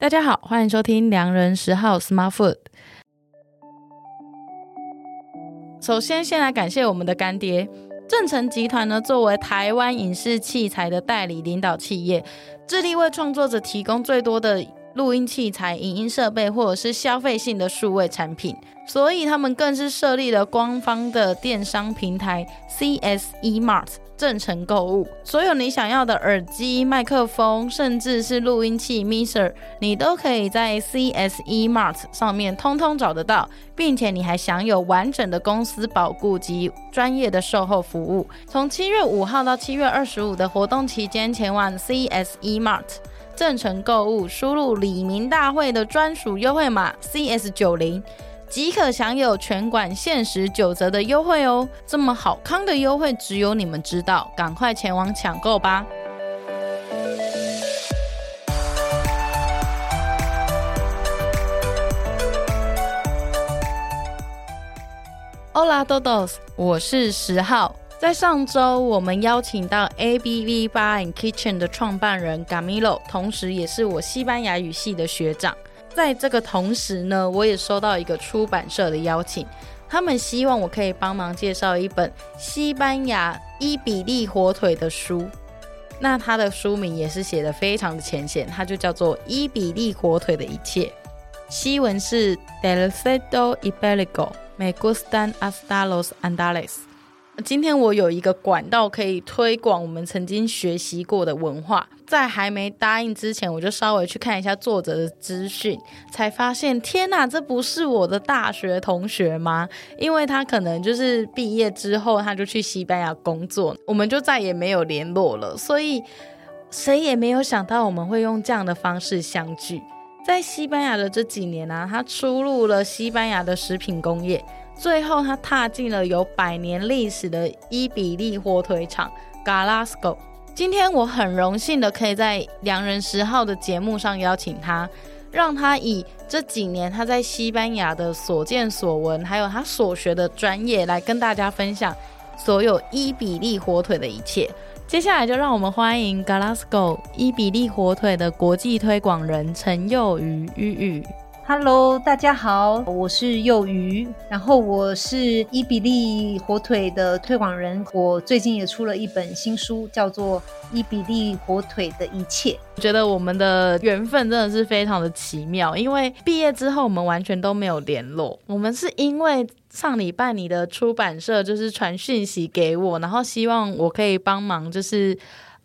大家好，欢迎收听良人十号 Smart Food。首先，先来感谢我们的干爹正成集团呢，作为台湾影视器材的代理领导企业，致力为创作者提供最多的录音器材、影音设备或者是消费性的数位产品，所以他们更是设立了官方的电商平台 CSE Mart。正成购物，所有你想要的耳机、麦克风，甚至是录音器 Mixer，你都可以在 CSE Mart 上面通通找得到，并且你还享有完整的公司保固及专业的售后服务。从七月五号到七月二十五的活动期间，前往 CSE Mart 正成购物，输入李明大会的专属优惠码 CS 九零。即可享有全馆限时九折的优惠哦！这么好康的优惠，只有你们知道，赶快前往抢购吧！Hola 豆豆我是十号。在上周，我们邀请到 ABV Bar and Kitchen 的创办人 Gamilo，同时也是我西班牙语系的学长。在这个同时呢，我也收到一个出版社的邀请，他们希望我可以帮忙介绍一本西班牙伊比利火腿的书。那它的书名也是写得非常的浅显，它就叫做《伊比利火腿的一切》，西文是 Del cerdo ibérico me gustan astalos andales。今天我有一个管道可以推广我们曾经学习过的文化，在还没答应之前，我就稍微去看一下作者的资讯，才发现天哪，这不是我的大学同学吗？因为他可能就是毕业之后他就去西班牙工作，我们就再也没有联络了，所以谁也没有想到我们会用这样的方式相聚。在西班牙的这几年呢、啊，他出入了西班牙的食品工业。最后，他踏进了有百年历史的伊比利火腿厂 Galasco。今天我很荣幸的可以在良人十号的节目上邀请他，让他以这几年他在西班牙的所见所闻，还有他所学的专业来跟大家分享所有伊比利火腿的一切。接下来就让我们欢迎 Galasco 伊比利火腿的国际推广人陈宥妤妤妤。Hello，大家好，我是幼鱼，然后我是伊比利火腿的推广人。我最近也出了一本新书，叫做《伊比利火腿的一切》。我觉得我们的缘分真的是非常的奇妙，因为毕业之后我们完全都没有联络。我们是因为上礼拜你的出版社就是传讯息给我，然后希望我可以帮忙，就是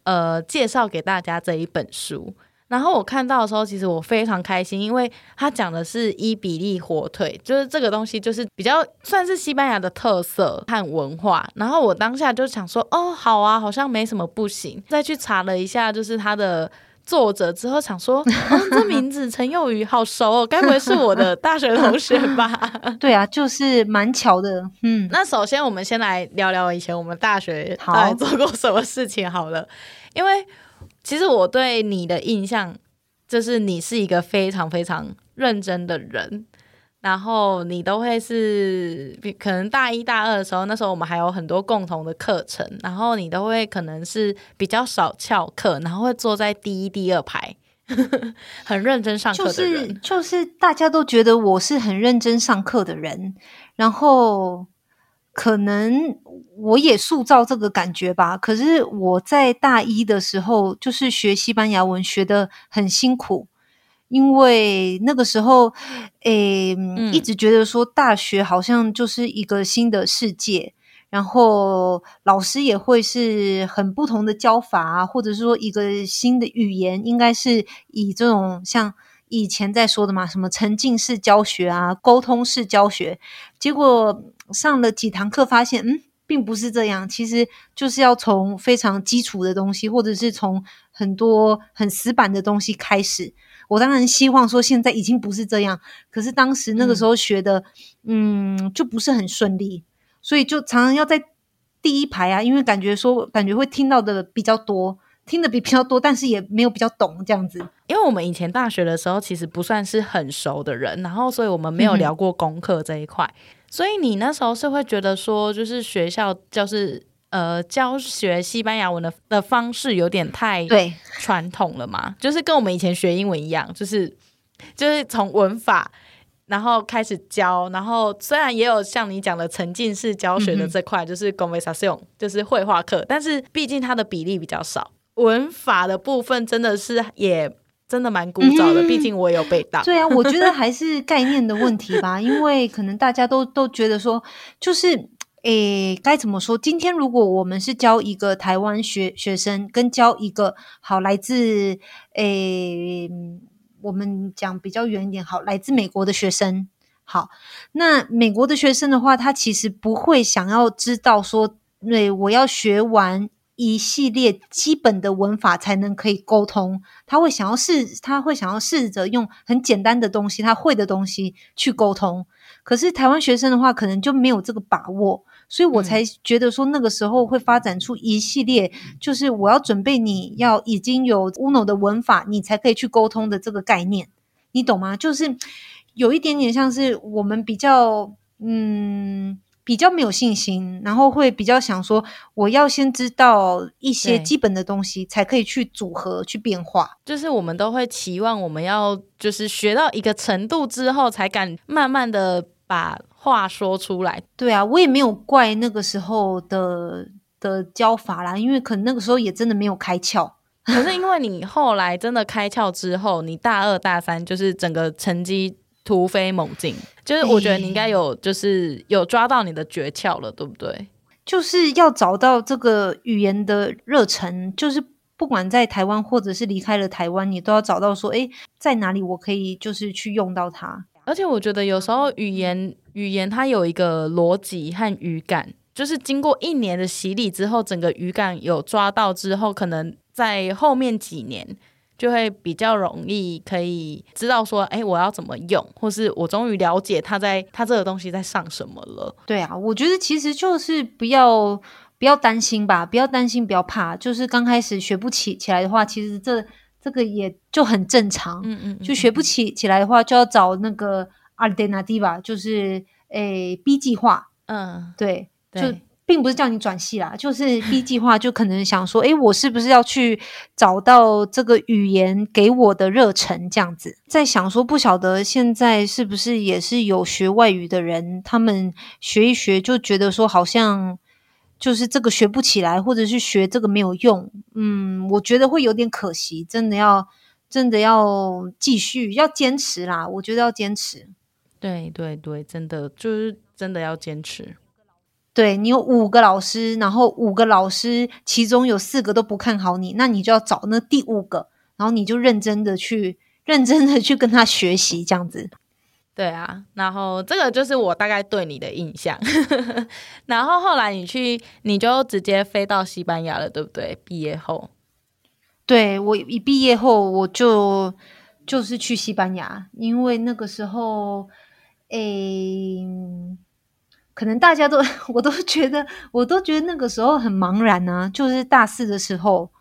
呃介绍给大家这一本书。然后我看到的时候，其实我非常开心，因为他讲的是伊比利火腿，就是这个东西就是比较算是西班牙的特色和文化。然后我当下就想说，哦，好啊，好像没什么不行。再去查了一下，就是他的作者之后，想说，哦，这名字陈宥宇好熟哦，该不会是我的大学同学吧？对啊，就是蛮巧的。嗯，那首先我们先来聊聊以前我们大学好做过什么事情好了，因为。其实我对你的印象就是你是一个非常非常认真的人，然后你都会是可能大一大二的时候，那时候我们还有很多共同的课程，然后你都会可能是比较少翘课，然后会坐在第一、第二排，很认真上课的人。就是就是大家都觉得我是很认真上课的人，然后。可能我也塑造这个感觉吧。可是我在大一的时候，就是学西班牙文学的很辛苦，因为那个时候，诶、欸嗯，一直觉得说大学好像就是一个新的世界，然后老师也会是很不同的教法啊，或者是说一个新的语言，应该是以这种像以前在说的嘛，什么沉浸式教学啊，沟通式教学，结果。上了几堂课，发现嗯，并不是这样。其实就是要从非常基础的东西，或者是从很多很死板的东西开始。我当然希望说现在已经不是这样，可是当时那个时候学的，嗯，嗯就不是很顺利，所以就常常要在第一排啊，因为感觉说感觉会听到的比较多，听的比比较多，但是也没有比较懂这样子。因为我们以前大学的时候其实不算是很熟的人，然后所以我们没有聊过功课这一块。嗯所以你那时候是会觉得说，就是学校就是呃教学西班牙文的的方式有点太对传统了嘛，就是跟我们以前学英文一样，就是就是从文法。然后开始教，然后虽然也有像你讲的沉浸式教学的这块，嗯、就是 conversation，就是绘画课，但是毕竟它的比例比较少，文法的部分真的是也真的蛮古早的。嗯、毕竟我也有被打。对啊，我觉得还是概念的问题吧，因为可能大家都都觉得说，就是诶，该怎么说？今天如果我们是教一个台湾学学生，跟教一个好来自诶。我们讲比较远一点，好，来自美国的学生，好，那美国的学生的话，他其实不会想要知道说，对，我要学完一系列基本的文法才能可以沟通，他会想要试，他会想要试着用很简单的东西，他会的东西去沟通。可是台湾学生的话，可能就没有这个把握。所以我才觉得说，那个时候会发展出一系列，就是我要准备你要已经有 Uno 的文法，你才可以去沟通的这个概念，你懂吗？就是有一点点像是我们比较嗯比较没有信心，然后会比较想说，我要先知道一些基本的东西，才可以去组合去变化。就是我们都会期望我们要就是学到一个程度之后，才敢慢慢的把。话说出来，对啊，我也没有怪那个时候的的教法啦，因为可能那个时候也真的没有开窍。可是因为你后来真的开窍之后，你大二大三就是整个成绩突飞猛进，就是我觉得你应该有就是有抓到你的诀窍了，对不对？就是要找到这个语言的热忱，就是不管在台湾或者是离开了台湾，你都要找到说，诶，在哪里我可以就是去用到它。而且我觉得有时候语言语言它有一个逻辑和语感，就是经过一年的洗礼之后，整个语感有抓到之后，可能在后面几年就会比较容易可以知道说，哎，我要怎么用，或是我终于了解它在它这个东西在上什么了。对啊，我觉得其实就是不要不要担心吧，不要担心，不要怕，就是刚开始学不起起来的话，其实这。这个也就很正常，嗯嗯，就学不起起来的话，就要找那个 alternativa，就是诶 B 计划，嗯，对，对就并不是叫你转系啦，就是 B 计划，就可能想说，诶，我是不是要去找到这个语言给我的热忱这样子？在想说，不晓得现在是不是也是有学外语的人，他们学一学就觉得说好像。就是这个学不起来，或者是学这个没有用，嗯，我觉得会有点可惜。真的要，真的要继续，要坚持啦。我觉得要坚持。对对对，真的就是真的要坚持。对，你有五个老师，然后五个老师其中有四个都不看好你，那你就要找那第五个，然后你就认真的去，认真的去跟他学习，这样子。对啊，然后这个就是我大概对你的印象。然后后来你去，你就直接飞到西班牙了，对不对？毕业后，对，我一毕业后我就就是去西班牙，因为那个时候，诶，可能大家都 我都觉得，我都觉得那个时候很茫然呢、啊，就是大四的时候。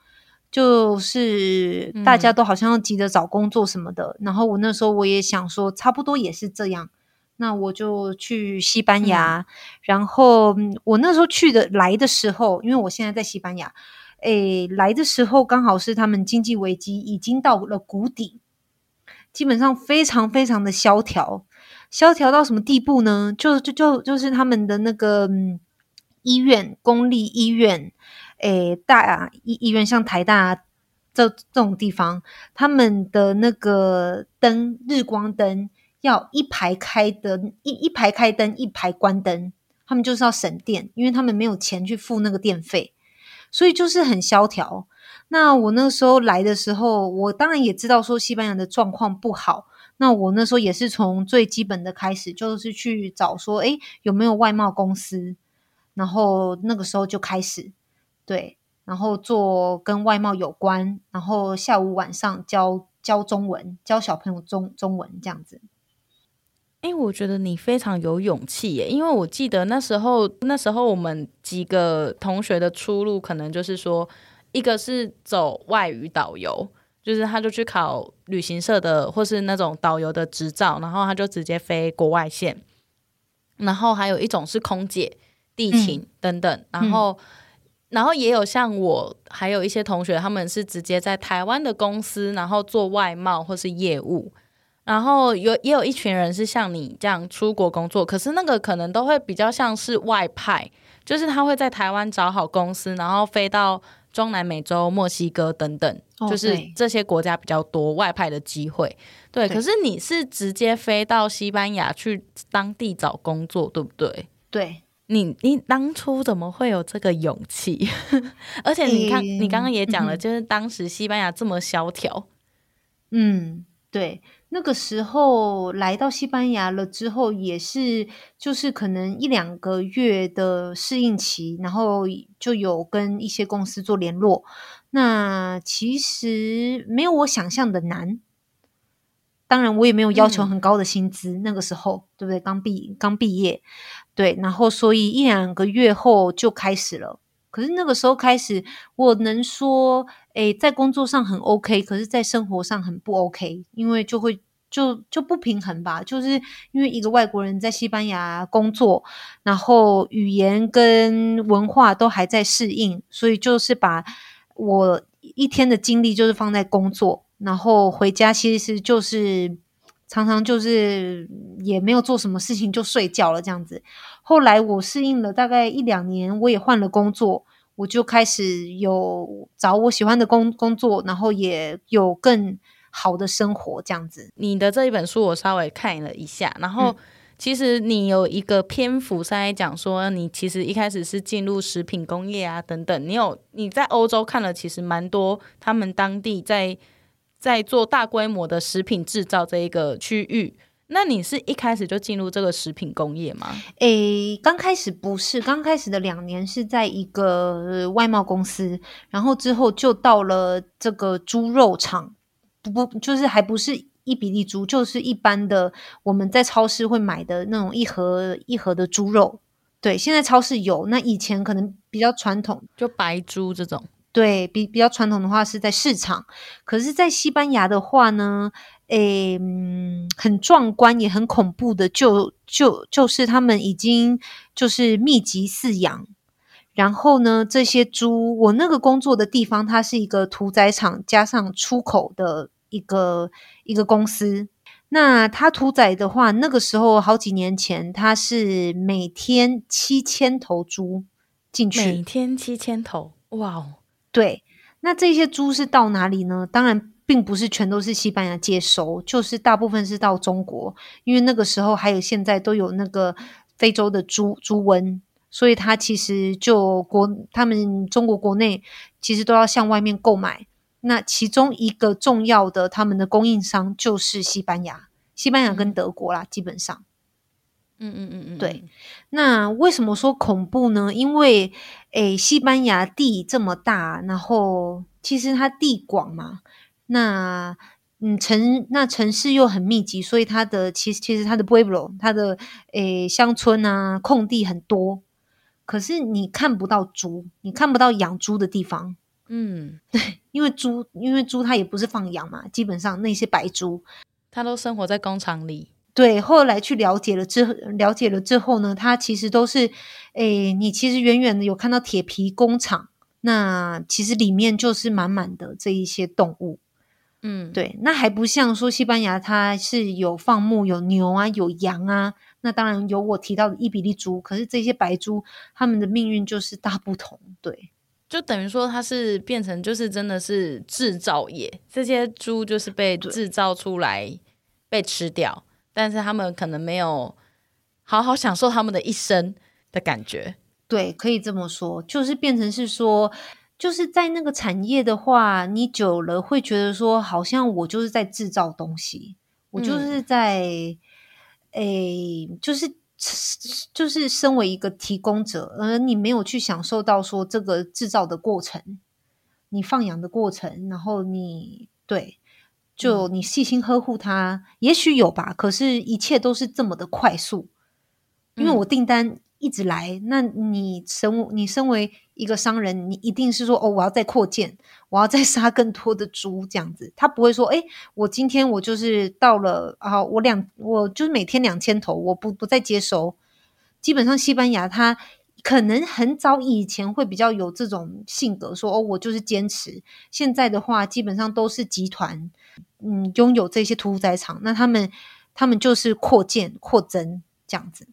就是大家都好像要急着找工作什么的，嗯、然后我那时候我也想说，差不多也是这样，那我就去西班牙。嗯、然后我那时候去的来的时候，因为我现在在西班牙，诶，来的时候刚好是他们经济危机已经到了谷底，基本上非常非常的萧条，萧条到什么地步呢？就就就就是他们的那个、嗯、医院，公立医院。诶，大医医院像台大啊这这种地方，他们的那个灯，日光灯要一排开灯，一一排开灯，一排关灯，他们就是要省电，因为他们没有钱去付那个电费，所以就是很萧条。那我那时候来的时候，我当然也知道说西班牙的状况不好，那我那时候也是从最基本的开始，就是去找说，诶，有没有外贸公司，然后那个时候就开始。对，然后做跟外贸有关，然后下午晚上教教中文，教小朋友中中文这样子。哎，我觉得你非常有勇气耶，因为我记得那时候那时候我们几个同学的出路可能就是说，一个是走外语导游，就是他就去考旅行社的或是那种导游的执照，然后他就直接飞国外线。然后还有一种是空姐、地勤等等，嗯、然后。然后也有像我，还有一些同学，他们是直接在台湾的公司，然后做外贸或是业务。然后有也有一群人是像你这样出国工作，可是那个可能都会比较像是外派，就是他会在台湾找好公司，然后飞到中南美洲、墨西哥等等，哦、就是这些国家比较多外派的机会。对，对，可是你是直接飞到西班牙去当地找工作，对不对？对，你你当初怎么会有这个勇气？而且你看，欸、你刚刚也讲了，就是当时西班牙这么萧条，嗯，对。那个时候来到西班牙了之后，也是就是可能一两个月的适应期，然后就有跟一些公司做联络。那其实没有我想象的难，当然我也没有要求很高的薪资。嗯、那个时候对不对？刚毕刚毕业，对，然后所以一两个月后就开始了。可是那个时候开始，我能说，诶，在工作上很 OK，可是在生活上很不 OK，因为就会。就就不平衡吧，就是因为一个外国人在西班牙工作，然后语言跟文化都还在适应，所以就是把我一天的精力就是放在工作，然后回家其实就是常常就是也没有做什么事情就睡觉了这样子。后来我适应了大概一两年，我也换了工作，我就开始有找我喜欢的工工作，然后也有更。好的生活这样子，你的这一本书我稍微看了一下，然后其实你有一个篇幅在讲说，你其实一开始是进入食品工业啊等等，你有你在欧洲看了，其实蛮多他们当地在在做大规模的食品制造这一个区域。那你是一开始就进入这个食品工业吗？诶，刚开始不是，刚开始的两年是在一个外贸公司，然后之后就到了这个猪肉厂。不不，就是还不是一比例猪，就是一般的我们在超市会买的那种一盒一盒的猪肉。对，现在超市有，那以前可能比较传统，就白猪这种。对，比比较传统的话是在市场，可是，在西班牙的话呢，诶，嗯，很壮观也很恐怖的，就就就是他们已经就是密集饲养。然后呢，这些猪，我那个工作的地方，它是一个屠宰场加上出口的。一个一个公司，那他屠宰的话，那个时候好几年前，他是每天七千头猪进去，每天七千头，哇哦！对，那这些猪是到哪里呢？当然，并不是全都是西班牙接收，就是大部分是到中国，因为那个时候还有现在都有那个非洲的猪猪瘟，所以他其实就国他们中国国内其实都要向外面购买。那其中一个重要的他们的供应商就是西班牙，西班牙跟德国啦，嗯、基本上，嗯嗯嗯嗯，对。那为什么说恐怖呢？因为诶，西班牙地这么大，然后其实它地广嘛，那嗯城那城市又很密集，所以它的其实其实它的 pueblo，它的诶乡村啊，空地很多，可是你看不到猪，你看不到养猪的地方。嗯，对，因为猪，因为猪它也不是放养嘛，基本上那些白猪，它都生活在工厂里。对，后来去了解了之后，了解了之后呢，它其实都是，诶，你其实远远的有看到铁皮工厂，那其实里面就是满满的这一些动物。嗯，对，那还不像说西班牙，它是有放牧，有牛啊，有羊啊，那当然有我提到的伊比利猪，可是这些白猪，它们的命运就是大不同，对。就等于说，它是变成就是真的是制造业，这些猪就是被制造出来被吃掉，但是他们可能没有好好享受他们的一生的感觉。对，可以这么说，就是变成是说，就是在那个产业的话，你久了会觉得说，好像我就是在制造东西，我就是在，诶、嗯，就是。就是身为一个提供者，而你没有去享受到说这个制造的过程，你放养的过程，然后你对，就你细心呵护它，嗯、也许有吧。可是，一切都是这么的快速，因为我订单一直来，嗯、那你身你身为一个商人，你一定是说哦，我要再扩建，我要再杀更多的猪这样子。他不会说，哎，我今天我就是到了啊，我两我就是每天两千头，我不不再接收。基本上西班牙他可能很早以前会比较有这种性格，说哦，我就是坚持。现在的话，基本上都是集团，嗯，拥有这些屠宰场，那他们他们就是扩建、扩增这样子，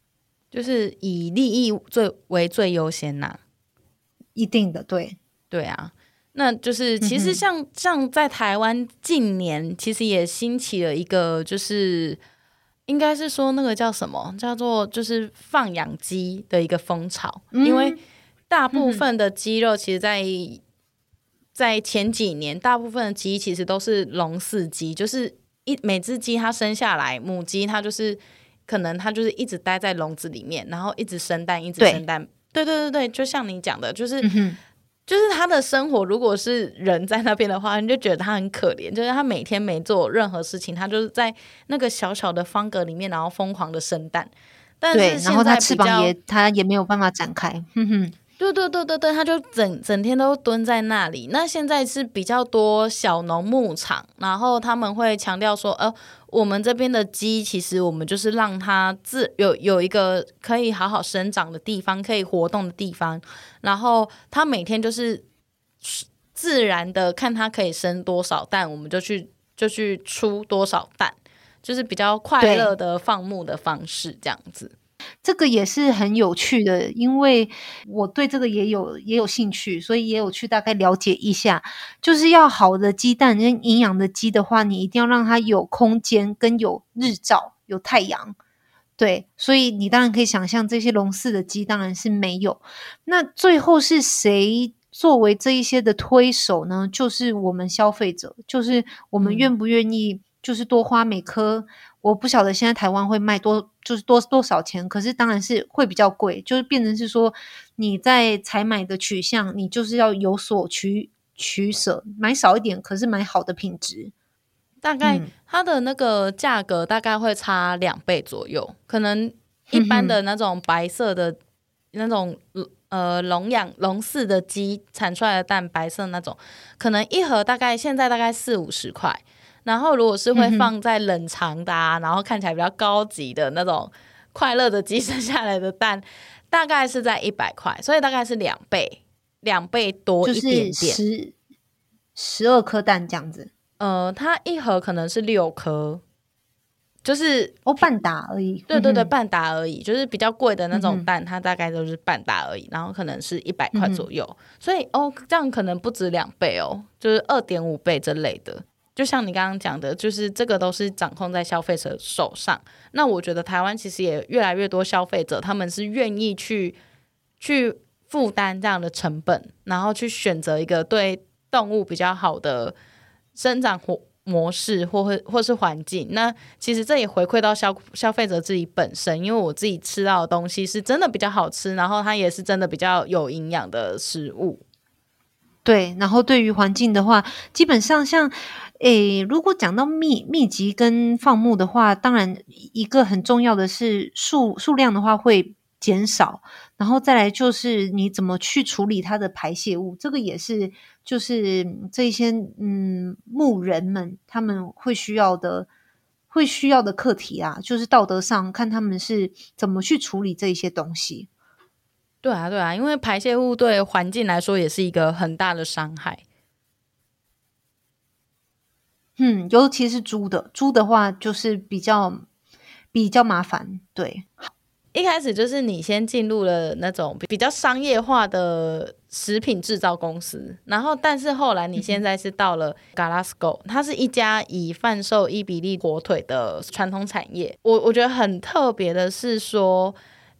就是以利益最为最优先呐、啊。一定的，对对啊。那就是其实像、嗯、像在台湾近年，其实也兴起了一个就是。应该是说那个叫什么，叫做就是放养鸡的一个风潮，嗯、因为大部分的鸡肉其实在，在、前几年，大部分的鸡其实都是笼饲鸡，就是一每只鸡它生下来，母鸡它就是可能它就是一直待在笼子里面，然后一直生蛋，一直生蛋。对对对对，就像你讲的，就是。嗯就是他的生活，如果是人在那边的话，你就觉得他很可怜。就是他每天没做任何事情，他就是在那个小小的方格里面，然后疯狂的生蛋。但是对，然后他翅膀也他也没有办法展开。哼哼。对对对对对，他就整整天都蹲在那里。那现在是比较多小农牧场，然后他们会强调说，呃，我们这边的鸡，其实我们就是让它自有有一个可以好好生长的地方，可以活动的地方。然后它每天就是自然的看它可以生多少蛋，我们就去就去出多少蛋，就是比较快乐的放牧的方式，这样子。这个也是很有趣的，因为我对这个也有也有兴趣，所以也有去大概了解一下。就是要好的鸡蛋跟营养的鸡的话，你一定要让它有空间跟有日照、有太阳。对，所以你当然可以想象，这些笼饲的鸡当然是没有。那最后是谁作为这一些的推手呢？就是我们消费者，就是我们愿不愿意，就是多花每颗。我不晓得现在台湾会卖多，就是多多少钱，可是当然是会比较贵，就是变成是说你在采买的取向，你就是要有所取取舍，买少一点，可是买好的品质。大概它的那个价格大概会差两倍左右，嗯、可能一般的那种白色的、嗯、那种呃笼养笼饲的鸡产出来的蛋白色那种，可能一盒大概现在大概四五十块。然后，如果是会放在冷藏的、啊嗯，然后看起来比较高级的那种快乐的鸡生下来的蛋，大概是在一百块，所以大概是两倍，两倍多一点点，十十二颗蛋这样子。呃，它一盒可能是六颗，就是哦半打而已。对对对，半打而已，就是比较贵的那种蛋，嗯、它大概都是半打而已，然后可能是一百块左右。嗯、所以哦，这样可能不止两倍哦，就是二点五倍这类的。就像你刚刚讲的，就是这个都是掌控在消费者手上。那我觉得台湾其实也越来越多消费者，他们是愿意去去负担这样的成本，然后去选择一个对动物比较好的生长活模式，或或或是环境。那其实这也回馈到消消费者自己本身，因为我自己吃到的东西是真的比较好吃，然后它也是真的比较有营养的食物。对，然后对于环境的话，基本上像，诶，如果讲到密密集跟放牧的话，当然一个很重要的是数数量的话会减少，然后再来就是你怎么去处理它的排泄物，这个也是就是这些嗯牧人们他们会需要的会需要的课题啊，就是道德上看他们是怎么去处理这些东西。对啊，对啊，因为排泄物对环境来说也是一个很大的伤害。嗯，尤其是租的，租的话就是比较比较麻烦。对，一开始就是你先进入了那种比较商业化的食品制造公司，然后但是后来你现在是到了 Galasco，嗯，它是一家以贩售伊比利火腿的传统产业。我我觉得很特别的是说。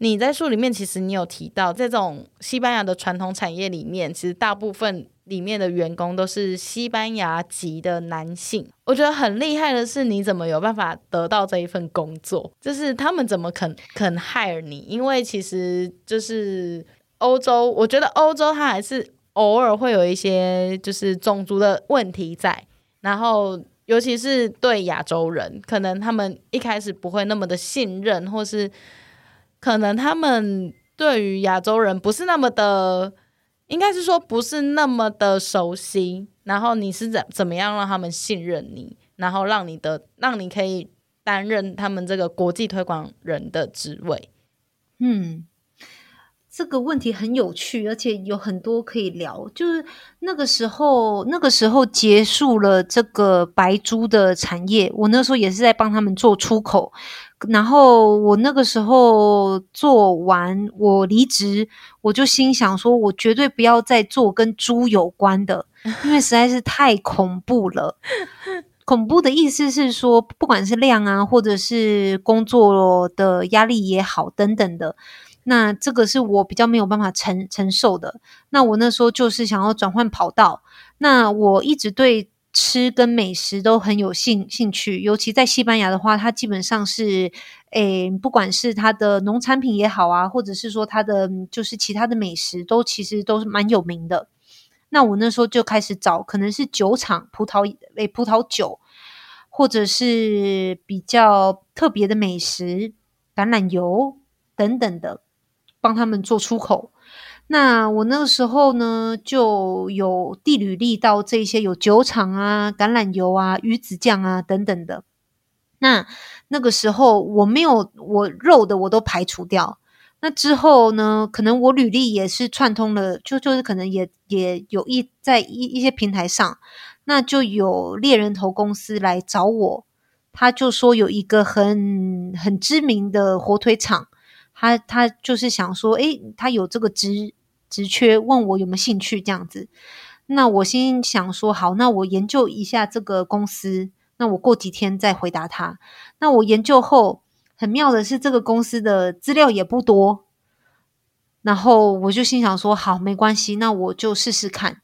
你在书里面其实你有提到，这种西班牙的传统产业里面，其实大部分里面的员工都是西班牙籍的男性。我觉得很厉害的是，你怎么有办法得到这一份工作？就是他们怎么肯肯 hire 你？因为其实就是欧洲，我觉得欧洲它还是偶尔会有一些就是种族的问题在，然后尤其是对亚洲人，可能他们一开始不会那么的信任，或是。可能他们对于亚洲人不是那么的，应该是说不是那么的熟悉。然后你是怎怎么样让他们信任你，然后让你的让你可以担任他们这个国际推广人的职位？嗯，这个问题很有趣，而且有很多可以聊。就是那个时候，那个时候结束了这个白猪的产业，我那时候也是在帮他们做出口。然后我那个时候做完，我离职，我就心想说，我绝对不要再做跟猪有关的，因为实在是太恐怖了。恐怖的意思是说，不管是量啊，或者是工作的压力也好，等等的，那这个是我比较没有办法承承受的。那我那时候就是想要转换跑道，那我一直对。吃跟美食都很有兴兴趣，尤其在西班牙的话，它基本上是，诶，不管是它的农产品也好啊，或者是说它的就是其他的美食，都其实都是蛮有名的。那我那时候就开始找，可能是酒厂葡萄诶葡萄酒，或者是比较特别的美食，橄榄油等等的，帮他们做出口。那我那个时候呢，就有地履历到这些有酒厂啊、橄榄油啊、鱼子酱啊等等的。那那个时候我没有我肉的我都排除掉。那之后呢，可能我履历也是串通了，就就是可能也也有一在一一些平台上，那就有猎人头公司来找我，他就说有一个很很知名的火腿厂，他他就是想说，诶，他有这个职。职缺问我有没有兴趣这样子，那我心想说好，那我研究一下这个公司，那我过几天再回答他。那我研究后，很妙的是这个公司的资料也不多，然后我就心想说好，没关系，那我就试试看。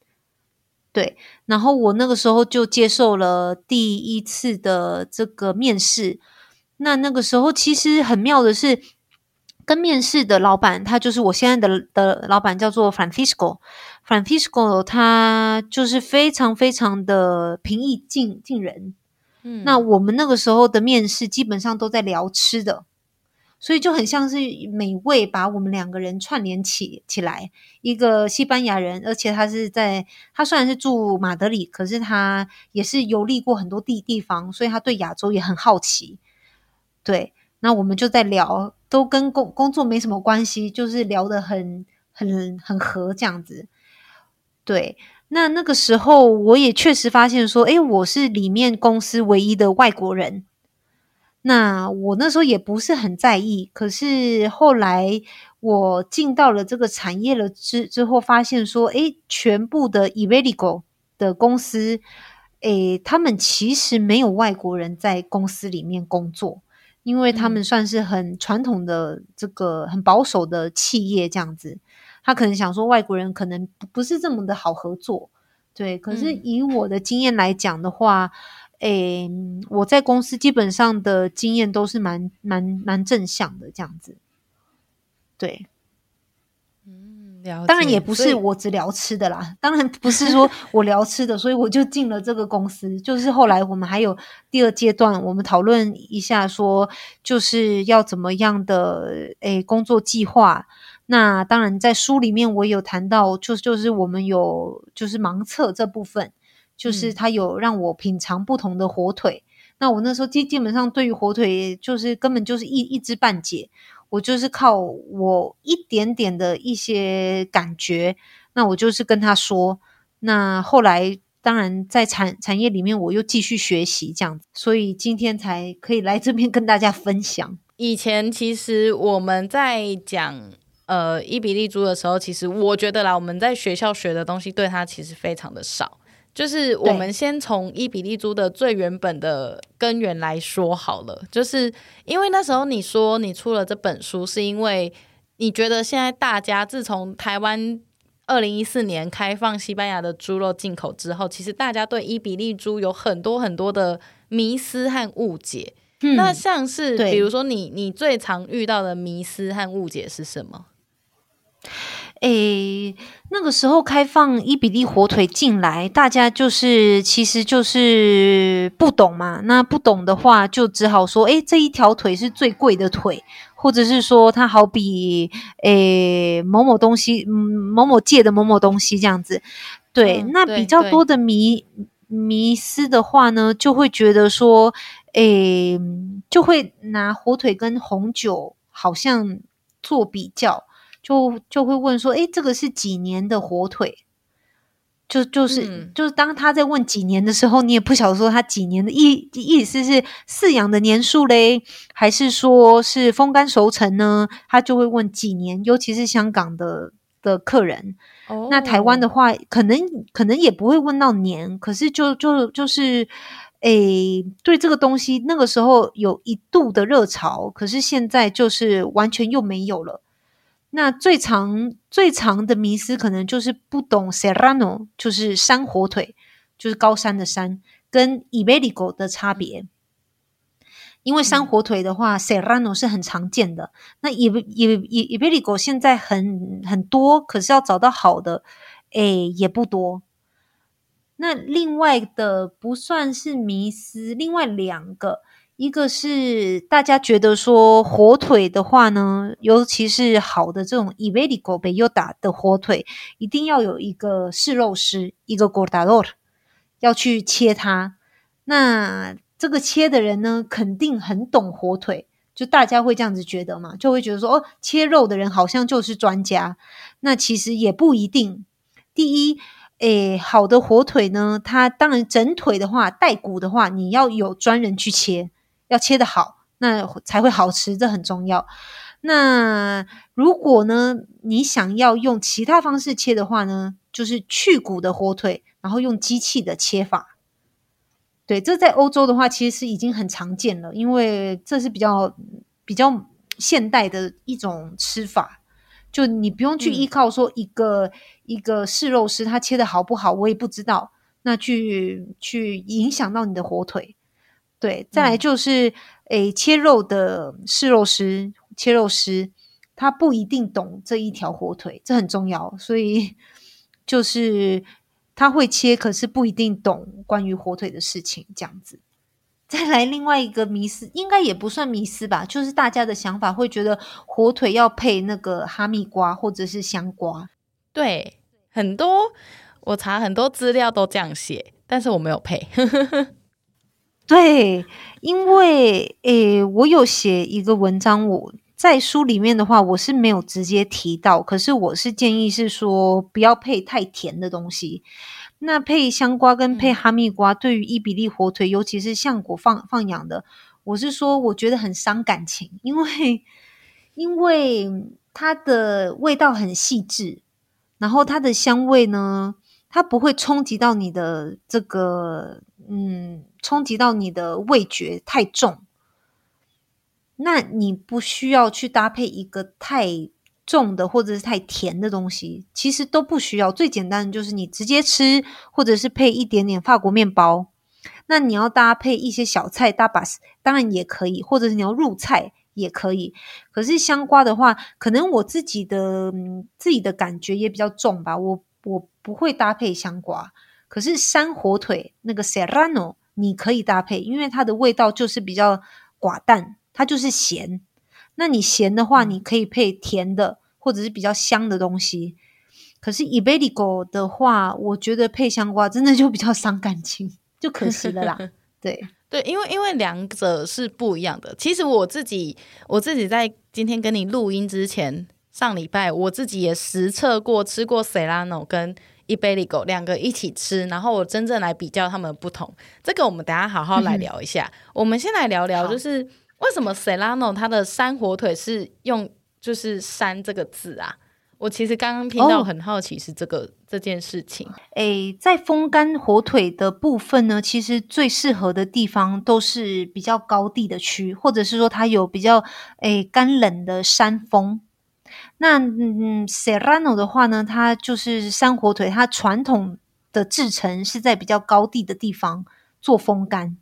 对，然后我那个时候就接受了第一次的这个面试。那那个时候其实很妙的是。跟面试的老板，他就是我现在的的老板，叫做 Francisco。Francisco 他就是非常非常的平易近近人。嗯，那我们那个时候的面试基本上都在聊吃的，所以就很像是美味把我们两个人串联起起来。一个西班牙人，而且他是在他虽然是住马德里，可是他也是游历过很多地地方，所以他对亚洲也很好奇。对，那我们就在聊。都跟工工作没什么关系，就是聊得很很很合这样子。对，那那个时候我也确实发现说，诶，我是里面公司唯一的外国人。那我那时候也不是很在意，可是后来我进到了这个产业了之之后，发现说，诶，全部的 Iberico 的公司，诶，他们其实没有外国人在公司里面工作。因为他们算是很传统的这个很保守的企业这样子，他可能想说外国人可能不是这么的好合作，对。可是以我的经验来讲的话，诶，我在公司基本上的经验都是蛮蛮蛮正向的这样子，对。当然也不是我只聊吃的啦，当然不是说我聊吃的，所以我就进了这个公司。就是后来我们还有第二阶段，我们讨论一下说，就是要怎么样的诶工作计划。那当然在书里面我有谈到，就就是我们有就是盲测这部分，就是他有让我品尝不同的火腿。嗯、那我那时候基基本上对于火腿就是根本就是一一知半解。我就是靠我一点点的一些感觉，那我就是跟他说。那后来当然在产产业里面，我又继续学习这样子，所以今天才可以来这边跟大家分享。以前其实我们在讲呃伊比利猪的时候，其实我觉得啦，我们在学校学的东西对它其实非常的少。就是我们先从伊比利猪的最原本的根源来说好了，就是因为那时候你说你出了这本书，是因为你觉得现在大家自从台湾二零一四年开放西班牙的猪肉进口之后，其实大家对伊比利猪有很多很多的迷思和误解。嗯，那像是比如说你你最常遇到的迷思和误解是什么？诶，那个时候开放伊比利火腿进来，大家就是其实就是不懂嘛。那不懂的话，就只好说，诶，这一条腿是最贵的腿，或者是说它好比诶某某东西，嗯，某某界的某某东西这样子。对，嗯、那比较多的迷迷思的话呢，就会觉得说，诶，就会拿火腿跟红酒好像做比较。就就会问说：“诶，这个是几年的火腿？”就就是、嗯、就是当他在问几年的时候，你也不晓得说他几年的意意思是饲养的年数嘞，还是说是风干熟成呢？他就会问几年，尤其是香港的的客人。哦、那台湾的话，可能可能也不会问到年，可是就就就是，诶，对这个东西，那个时候有一度的热潮，可是现在就是完全又没有了。那最长最长的迷思可能就是不懂 Serrano，就是山火腿，就是高山的山，跟 Iberico 的差别。因为山火腿的话、嗯、，Serrano 是很常见的。那 Iberico 现在很很多，可是要找到好的，诶，也不多。那另外的不算是迷思，另外两个。一个是大家觉得说火腿的话呢，尤其是好的这种 Iberico Bellota 的火腿，一定要有一个试肉师，一个 cortador 要去切它。那这个切的人呢，肯定很懂火腿，就大家会这样子觉得嘛，就会觉得说哦，切肉的人好像就是专家。那其实也不一定。第一，诶，好的火腿呢，它当然整腿的话，带骨的话，你要有专人去切。要切的好，那才会好吃，这很重要。那如果呢，你想要用其他方式切的话呢，就是去骨的火腿，然后用机器的切法。对，这在欧洲的话，其实是已经很常见了，因为这是比较比较现代的一种吃法。就你不用去依靠说一个、嗯、一个试肉师他切的好不好，我也不知道，那去去影响到你的火腿。对，再来就是，诶、嗯，切肉的试肉师、切肉师，他不一定懂这一条火腿，这很重要。所以就是他会切，可是不一定懂关于火腿的事情，这样子。再来另外一个迷思，应该也不算迷思吧，就是大家的想法会觉得火腿要配那个哈密瓜或者是香瓜。对，很多我查很多资料都这样写，但是我没有配。对，因为诶，我有写一个文章，我在书里面的话，我是没有直接提到，可是我是建议是说不要配太甜的东西。那配香瓜跟配哈密瓜，对于伊比利火腿，尤其是橡果放放养的，我是说我觉得很伤感情，因为因为它的味道很细致，然后它的香味呢，它不会冲击到你的这个嗯。冲击到你的味觉太重，那你不需要去搭配一个太重的或者是太甜的东西，其实都不需要。最简单的就是你直接吃，或者是配一点点法国面包。那你要搭配一些小菜搭把，当然也可以，或者是你要入菜也可以。可是香瓜的话，可能我自己的自己的感觉也比较重吧，我我不会搭配香瓜。可是山火腿那个 Serrano。你可以搭配，因为它的味道就是比较寡淡，它就是咸。那你咸的话，你可以配甜的或者是比较香的东西。可是 Iberico 的话，我觉得配香瓜真的就比较伤感情，就可惜了啦。对对，因为因为两者是不一样的。其实我自己我自己在今天跟你录音之前，上礼拜我自己也实测过吃过 Serrano 跟。Iberico 两个一起吃，然后我真正来比较它们的不同。这个我们等下好好来聊一下。嗯、我们先来聊聊，就是为什么 Serrano 它的山火腿是用就是“山”这个字啊？我其实刚刚听到，很好奇是这个、哦、这件事情。诶，在风干火腿的部分呢，其实最适合的地方都是比较高地的区，或者是说它有比较诶干冷的山峰。那嗯，Serrano 的话呢，它就是山火腿，它传统的制成是在比较高地的地方做风干。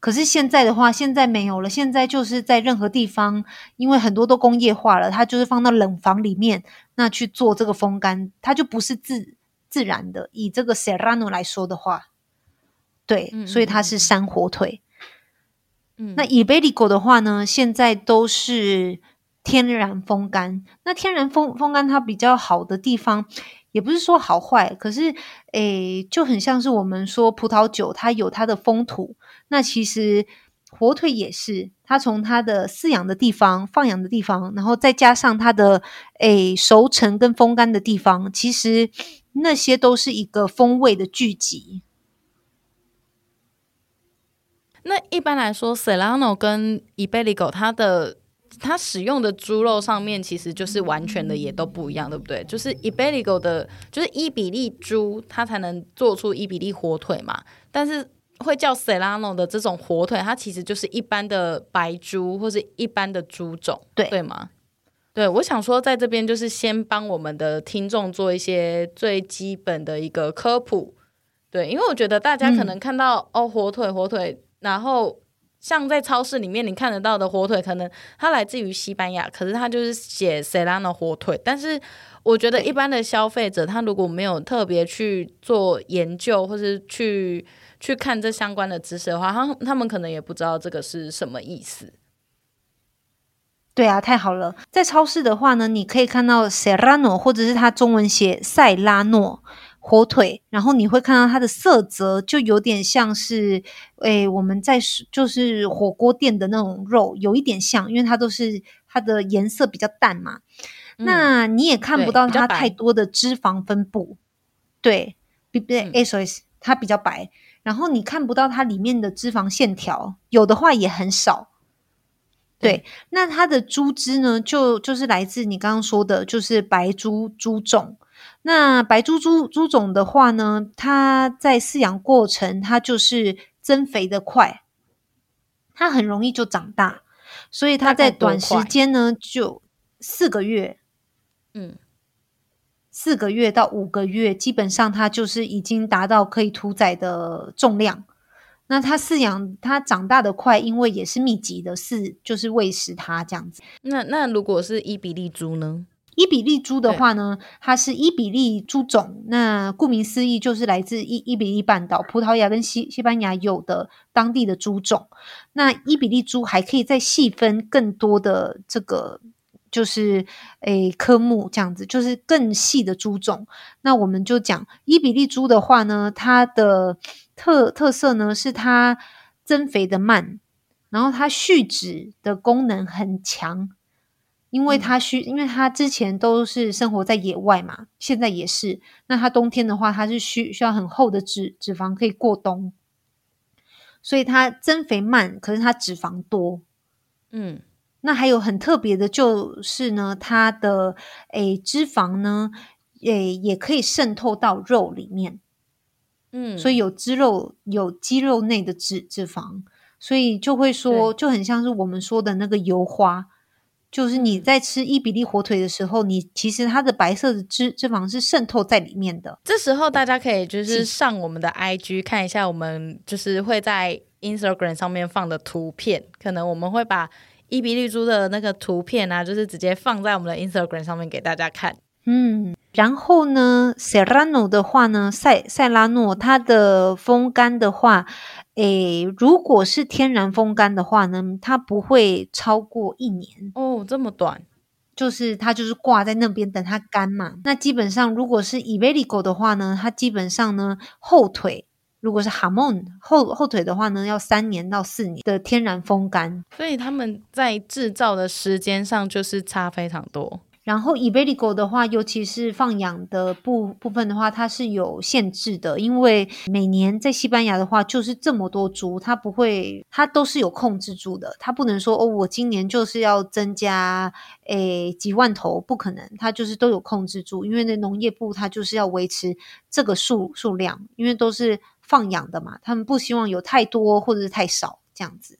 可是现在的话，现在没有了，现在就是在任何地方，因为很多都工业化了，它就是放到冷房里面，那去做这个风干，它就不是自自然的。以这个 Serrano 来说的话，对，嗯嗯嗯，所以它是山火腿。嗯，那 Iberico 的话呢，现在都是。天然风干，那天然风风干它比较好的地方，也不是说好坏，可是诶，就很像是我们说葡萄酒，它有它的风土。那其实火腿也是，它从它的饲养的地方、放养的地方，然后再加上它的诶熟成跟风干的地方，其实那些都是一个风味的聚集。那一般来说，Serrano 跟 Iberico 它的它使用的猪肉上面其实就是完全的也都不一样，对不对？就是 Iberico 的，就是伊比利猪，它才能做出伊比利火腿嘛。但是会叫 Serrano 的这种火腿，它其实就是一般的白猪或是一般的猪种，对对吗？对，我想说在这边就是先帮我们的听众做一些最基本的一个科普，对，因为我觉得大家可能看到、嗯、哦火腿火腿。然后，像在超市里面你看得到的火腿，可能它来自于西班牙，可是它就是写 Serrano 火腿。但是我觉得一般的消费者，他如果没有特别去做研究，或是去去看这相关的知识的话，他他们可能也不知道这个是什么意思。对啊，太好了，在超市的话呢，你可以看到 Serrano，或者是它中文写塞拉诺。火腿，然后你会看到它的色泽就有点像是，诶，我们在就是火锅店的那种肉，有一点像，因为它都是它的颜色比较淡嘛。嗯、那你也看不到它太多的脂肪分布，对，比比 SOS 它比较白，然后你看不到它里面的脂肪线条，有的话也很少。对，那它的猪脂呢，就就是来自你刚刚说的，就是白猪猪种。那白猪猪猪种的话呢，它在饲养过程，它就是增肥的快，它很容易就长大，所以它在短时间呢，就四个月，嗯，四个月到五个月，基本上它就是已经达到可以屠宰的重量。那它饲养它长大的快，因为也是密集的饲，就是喂食它这样子。那那如果是伊比利猪呢？伊比利猪的话呢，它是伊比利猪种。那顾名思义，就是来自伊伊比利半岛、葡萄牙跟西西班牙有的当地的猪种。那伊比利猪还可以再细分更多的这个，就是诶科目这样子，就是更细的猪种。那我们就讲伊比利猪的话呢，它的特特色呢是它增肥的慢，然后它蓄脂的功能很强。因为它需，因为它之前都是生活在野外嘛，现在也是。那它冬天的话，它是需需要很厚的脂脂肪可以过冬，所以它增肥慢，可是它脂肪多。嗯，那还有很特别的就是呢，它的诶脂肪呢，诶也可以渗透到肉里面。嗯，所以有肌肉有肌肉内的脂脂肪，所以就会说就很像是我们说的那个油花。就是你在吃伊比利火腿的时候，你其实它的白色的脂脂肪是渗透在里面的。这时候大家可以就是上我们的 IG 看一下，我们就是会在 Instagram 上面放的图片，可能我们会把伊比利猪的那个图片啊，就是直接放在我们的 Instagram 上面给大家看。嗯，然后呢，Serrano 的话呢，塞塞拉诺它的风干的话。诶，如果是天然风干的话呢，它不会超过一年哦，这么短，就是它就是挂在那边等它干嘛。那基本上如果是 Iberico 的话呢，它基本上呢后腿，如果是 Jamón 后后腿的话呢，要三年到四年的天然风干，所以他们在制造的时间上就是差非常多。然后 Iberico 的话，尤其是放养的部部分的话，它是有限制的，因为每年在西班牙的话就是这么多猪，它不会，它都是有控制住的，它不能说哦，我今年就是要增加诶几万头，不可能，它就是都有控制住，因为那农业部它就是要维持这个数数量，因为都是放养的嘛，他们不希望有太多或者是太少这样子。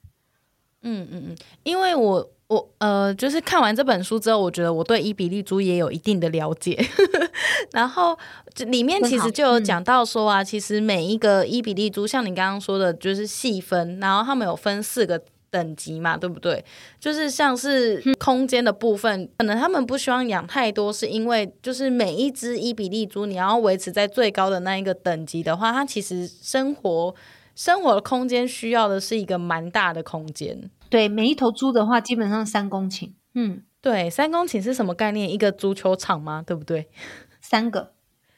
嗯嗯嗯，因为我。我呃，就是看完这本书之后，我觉得我对伊比利猪也有一定的了解。然后里面其实就有讲到说啊，其实每一个伊比利猪，像你刚刚说的，就是细分，然后他们有分四个等级嘛，对不对？就是像是空间的部分，可能他们不希望养太多，是因为就是每一只伊比利猪，你要维持在最高的那一个等级的话，它其实生活生活的空间需要的是一个蛮大的空间。对，每一头猪的话，基本上三公顷。嗯，对，三公顷是什么概念？一个足球场吗？对不对？三个，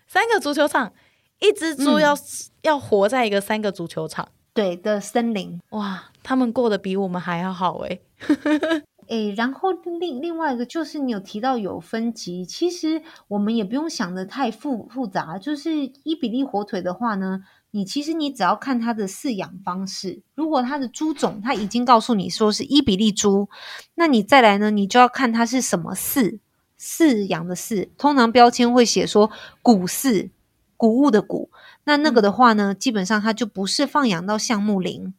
三个足球场，一只猪要、嗯、要活在一个三个足球场。对的森林。哇，他们过得比我们还要好哎。诶，然后另另外一个就是你有提到有分级，其实我们也不用想的太复复杂。就是伊比利火腿的话呢，你其实你只要看它的饲养方式，如果它的猪种它已经告诉你说是伊比利猪，那你再来呢，你就要看它是什么饲，饲养的饲，通常标签会写说谷饲，谷物的谷，那那个的话呢，嗯、基本上它就不是放养到橡木林。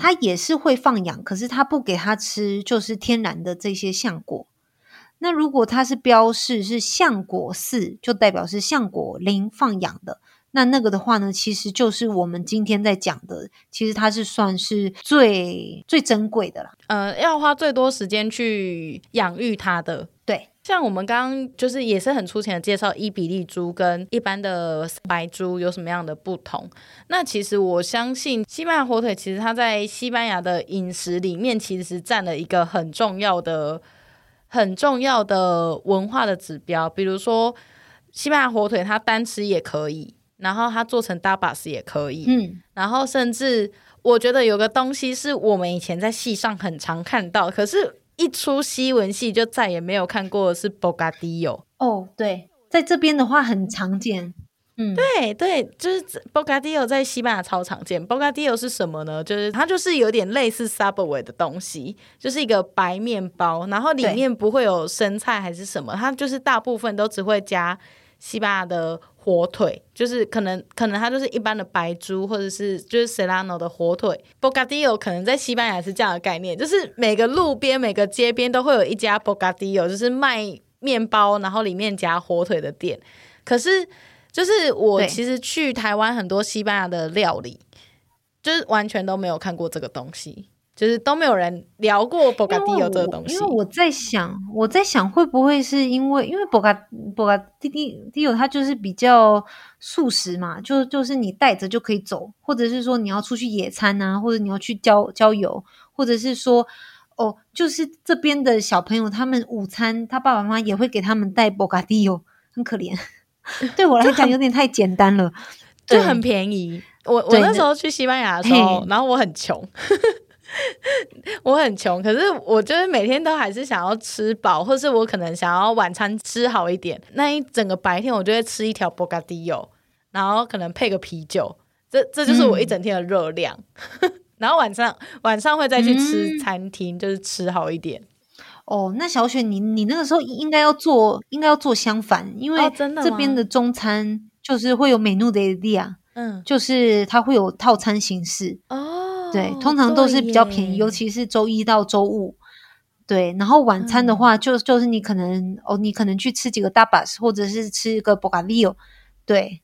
它也是会放养，可是它不给它吃，就是天然的这些橡果。那如果它是标示是橡果饲，就代表是橡果林放养的。那那个的话呢，其实就是我们今天在讲的，其实它是算是最最珍贵的啦。呃，要花最多时间去养育它的，对。像我们刚刚就是也是很粗浅的介绍伊比利猪跟一般的白猪有什么样的不同。那其实我相信西班牙火腿，其实它在西班牙的饮食里面其实占了一个很重要的、很重要的文化的指标。比如说西班牙火腿，它单吃也可以，然后它做成 tapas 也可以，嗯，然后甚至我觉得有个东西是我们以前在戏上很常看到，可是。一出西文戏就再也没有看过的是 Bogadillo 哦，对，在这边的话很常见，嗯，对对，就是 bocadillo 在西班牙超常见。bocadillo 是什么呢？就是它就是有点类似 Subway 的东西，就是一个白面包，然后里面不会有生菜还是什么，它就是大部分都只会加西班牙的。火腿就是可能可能它就是一般的白猪，或者是就是 Serrano 的火腿。Bocadillo 可能在西班牙是这样的概念，就是每个路边每个街边都会有一家 Bocadillo，就是卖面包然后里面夹火腿的店。可是就是我其实去台湾很多西班牙的料理，就是完全都没有看过这个东西。就是都没有人聊过 bocadillo 这个东西，因为我在想，我在想会不会是因为因为 bocadillo 它就是比较素食嘛，就就是你带着就可以走，或者是说你要出去野餐啊，或者你要去郊郊游，或者是说哦，就是这边的小朋友他们午餐他爸爸妈妈也会给他们带 bocadillo，很可怜，对我来讲有点太简单了，就很便宜。我我那时候去西班牙的时候，然后我很穷。我很穷，可是我就是每天都还是想要吃饱，或是我可能想要晚餐吃好一点。那一整个白天，我就会吃一条 bocadillo，然后可能配个啤酒，这这就是我一整天的热量。嗯、然后晚上晚上会再去吃餐厅，嗯、就是吃好一点。哦，那小雪，你你那个时候应该要做，应该要做相反，因为这边的中餐就是会有 menú del día，嗯，就是它会有套餐形式哦。对，通常都是比较便宜，尤其是周一到周五。对，然后晚餐的话，就、嗯、就是你可能哦，你可能去吃几个 tapas，或者是吃一个 bocadillo。对，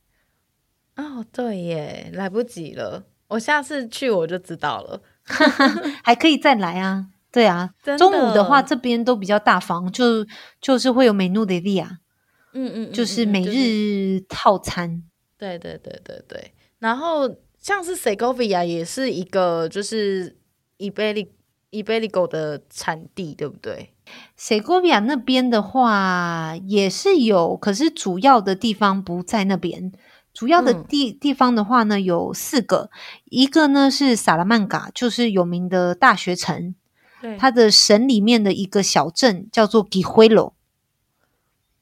哦，对耶，来不及了，我下次去我就知道了，还可以再来啊。对啊，中午的话这边都比较大方，就就是会有 menú del día，嗯嗯，就是每日套餐。对对对对对，然后。像是 Segovia 也是一个就是 Iberico Iberico 的产地，对不对？Segovia 那边的话也是有，可是主要的地方不在那边。主要的地、嗯、地方的话呢，有四个，一个呢是萨拉曼嘎，就是有名的大学城。对，它的省里面的一个小镇叫做 Guijuelo。